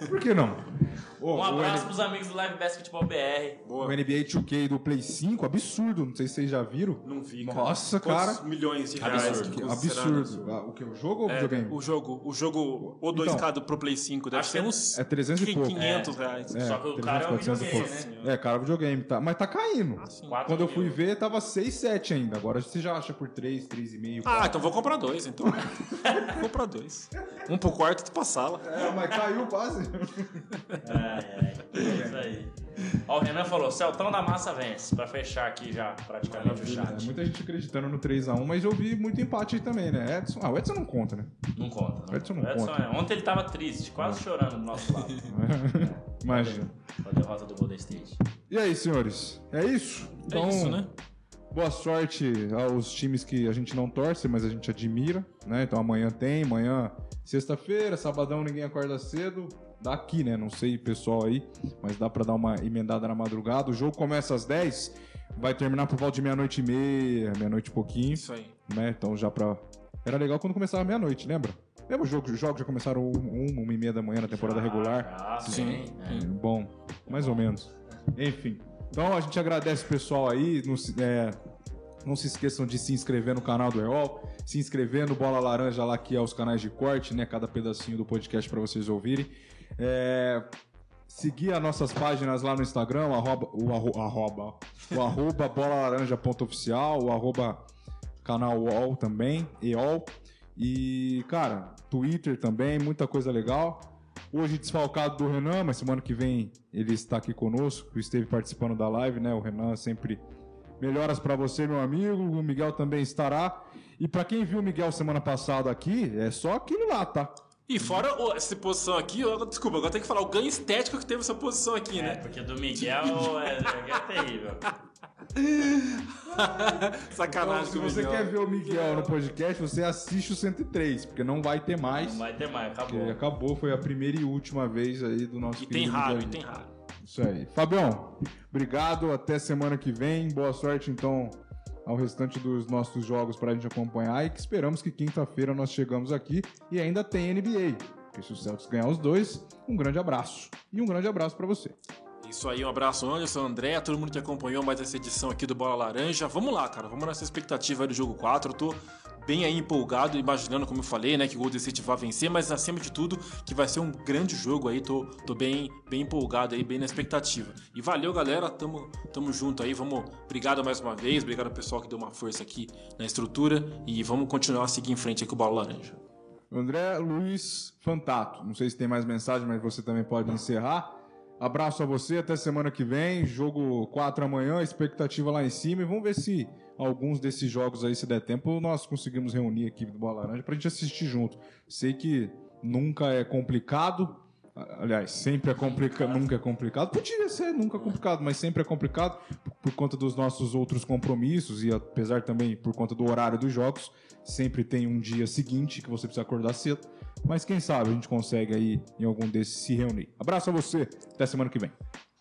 Por que não? Ô, Um o, abraço N- pros amigos do Live Basketball BR. o Boa. NBA 2K do Play 5, absurdo. Não sei se vocês já viram. Não vi, cara. Nossa, Quantos cara. milhões de reais. Absurdo. absurdo. né? Ah, O que? O jogo ou o É, videogame? o jogo, o jogo, o 2K do Pro Play 5 deve Acho ser que uns É 300 e pouco. 500 reais. É, Só que o 300, cara é um 400 e videogame, né? É, cara, é videogame. Tá, mas tá caindo. Ah, Quando eu fui ver, tava 6, 7 ainda. Agora você já acha por 3, 3,5. Ah, então vou comprar dois, então. vou comprar dois. Um pro quarto e outro pra sala. É, mas caiu quase. É, é, é isso aí. Ó, o Renan falou, Celtão da Massa vence, pra fechar aqui já praticamente o É, chat. muita gente acreditando no 3x1, mas eu vi muito empate aí também, né? Edson. Ah, o Edson não conta, né? Não conta. O Edson não conta. é- Ontem ele tava triste, quase chorando do nosso lado. Imagina. Com a derrota do Golden State. E aí, senhores? É isso? Então, É isso, né? Boa sorte aos times que a gente não torce, mas a gente admira, né? Então amanhã tem, amanhã, sexta-feira, sabadão ninguém acorda cedo. Daqui, né? Não sei, pessoal aí, mas dá pra dar uma emendada na madrugada. O jogo começa às 10, vai terminar por volta de meia-noite e meia, meia-noite e pouquinho, Isso aí. né? Então já pra. Era legal quando começava meia-noite, lembra? Lembra os jogos, os jogos já começaram um, uma, uma e meia da manhã na temporada regular? Ah, Sim. sim. é. Bom, mais ou menos. Enfim. Então a gente agradece o pessoal aí. Não se, é, não se esqueçam de se inscrever no canal do EOL, se inscrever no Bola Laranja lá, que é os canais de corte, né? Cada pedacinho do podcast para vocês ouvirem. É, seguir as nossas páginas lá no Instagram, arroba, o arro- arroba, o arroba bolalaranja.oficial, o arroba canal UOL também, EOL. E, cara, Twitter também, muita coisa legal. Hoje desfalcado do Renan, mas semana que vem ele está aqui conosco, esteve participando da live, né? O Renan sempre melhoras pra você, meu amigo. O Miguel também estará. E pra quem viu o Miguel semana passada aqui, é só aquilo lá, tá? E fora o- essa posição aqui, eu- desculpa, agora tem que falar o ganho estético que teve essa posição aqui, É, né? porque do Miguel é, é terrível. Sacanagem Então, se você Miguel. quer ver o Miguel no podcast, você assiste o 103, porque não vai ter mais. Não vai ter mais, acabou. acabou, foi a primeira e última vez aí do nosso E tem raro, e tem raro. Isso aí. Fabião, obrigado. Até semana que vem. Boa sorte, então, ao restante dos nossos jogos pra gente acompanhar. E que esperamos que quinta-feira nós chegamos aqui e ainda tem NBA. Porque se o Celtics ganhar os dois, um grande abraço. E um grande abraço pra você. Isso aí, um abraço, Anderson, André, todo mundo que acompanhou mais essa edição aqui do Bola Laranja. Vamos lá, cara, vamos nessa expectativa aí do jogo 4. Eu tô bem aí empolgado, imaginando, como eu falei, né, que o Golden State vai vencer, mas acima de tudo, que vai ser um grande jogo aí. Tô, tô bem, bem empolgado aí, bem na expectativa. E valeu, galera, tamo, tamo junto aí. Vamos, obrigado mais uma vez, obrigado ao pessoal que deu uma força aqui na estrutura e vamos continuar a seguir em frente aí com o Bola Laranja. André Luiz Fantato. Não sei se tem mais mensagem, mas você também pode encerrar. Abraço a você, até semana que vem. Jogo 4 amanhã, expectativa lá em cima. E vamos ver se alguns desses jogos aí, se der tempo, nós conseguimos reunir a equipe do Bola Laranja pra gente assistir junto. Sei que nunca é complicado. Aliás, sempre é complicado, nunca é complicado. Podia ser nunca complicado, mas sempre é complicado por, conta dos nossos outros compromissos e apesar também por conta do horário dos jogos. Sempre tem um dia seguinte que você precisa acordar cedo. Mas quem sabe a gente consegue aí em algum desses se reunir. Abraço a você, até semana que vem.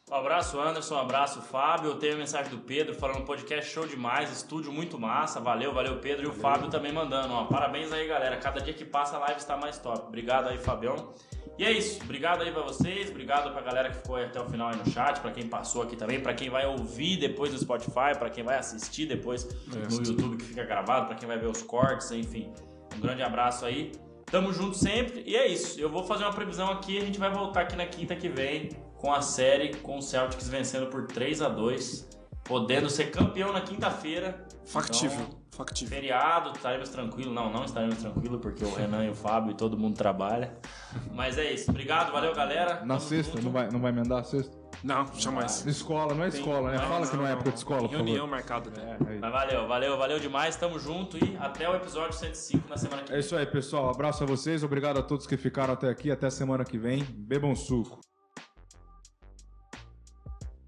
Um abraço, Anderson. Um abraço, Fábio. Eu tenho a mensagem do Pedro falando podcast show demais, estúdio muito massa. Valeu, valeu, Pedro. E o Fábio também mandando. Ó, parabéns aí, galera. Cada dia que passa a live está mais top. Obrigado aí, Fabião. E é isso. Obrigado aí pra vocês. Obrigado pra galera que ficou aí até o final aí no chat. Pra quem passou aqui também. Pra quem vai ouvir depois no Spotify. Pra quem vai assistir depois no YouTube que fica gravado. Pra quem vai ver os cortes, enfim. Um grande abraço aí. Tamo junto sempre. E é isso. Eu vou fazer uma previsão aqui. A gente vai voltar aqui na quinta que vem com a série, com o Celtics vencendo por 3 a 2 podendo ser campeão na quinta-feira. Factível, Então, factível. feriado, estaremos tranquilos. Não, não estaremos tranquilos, porque o Renan e o Fábio e todo mundo trabalha. Mas é isso. Obrigado, valeu, galera. Na Tamo sexta, junto. não vai, não vai emendar a sexta? Não, jamais. Escola, não é escola, né? Não, Fala que não é época de escola, por favor. Reunião marcada, né? É, é Mas valeu, valeu, valeu demais. Tamo junto e até o episódio 105 na semana que É vem. isso aí, pessoal. Abraço a vocês. Obrigado a todos que ficaram até aqui. Até semana que vem. Bebam suco.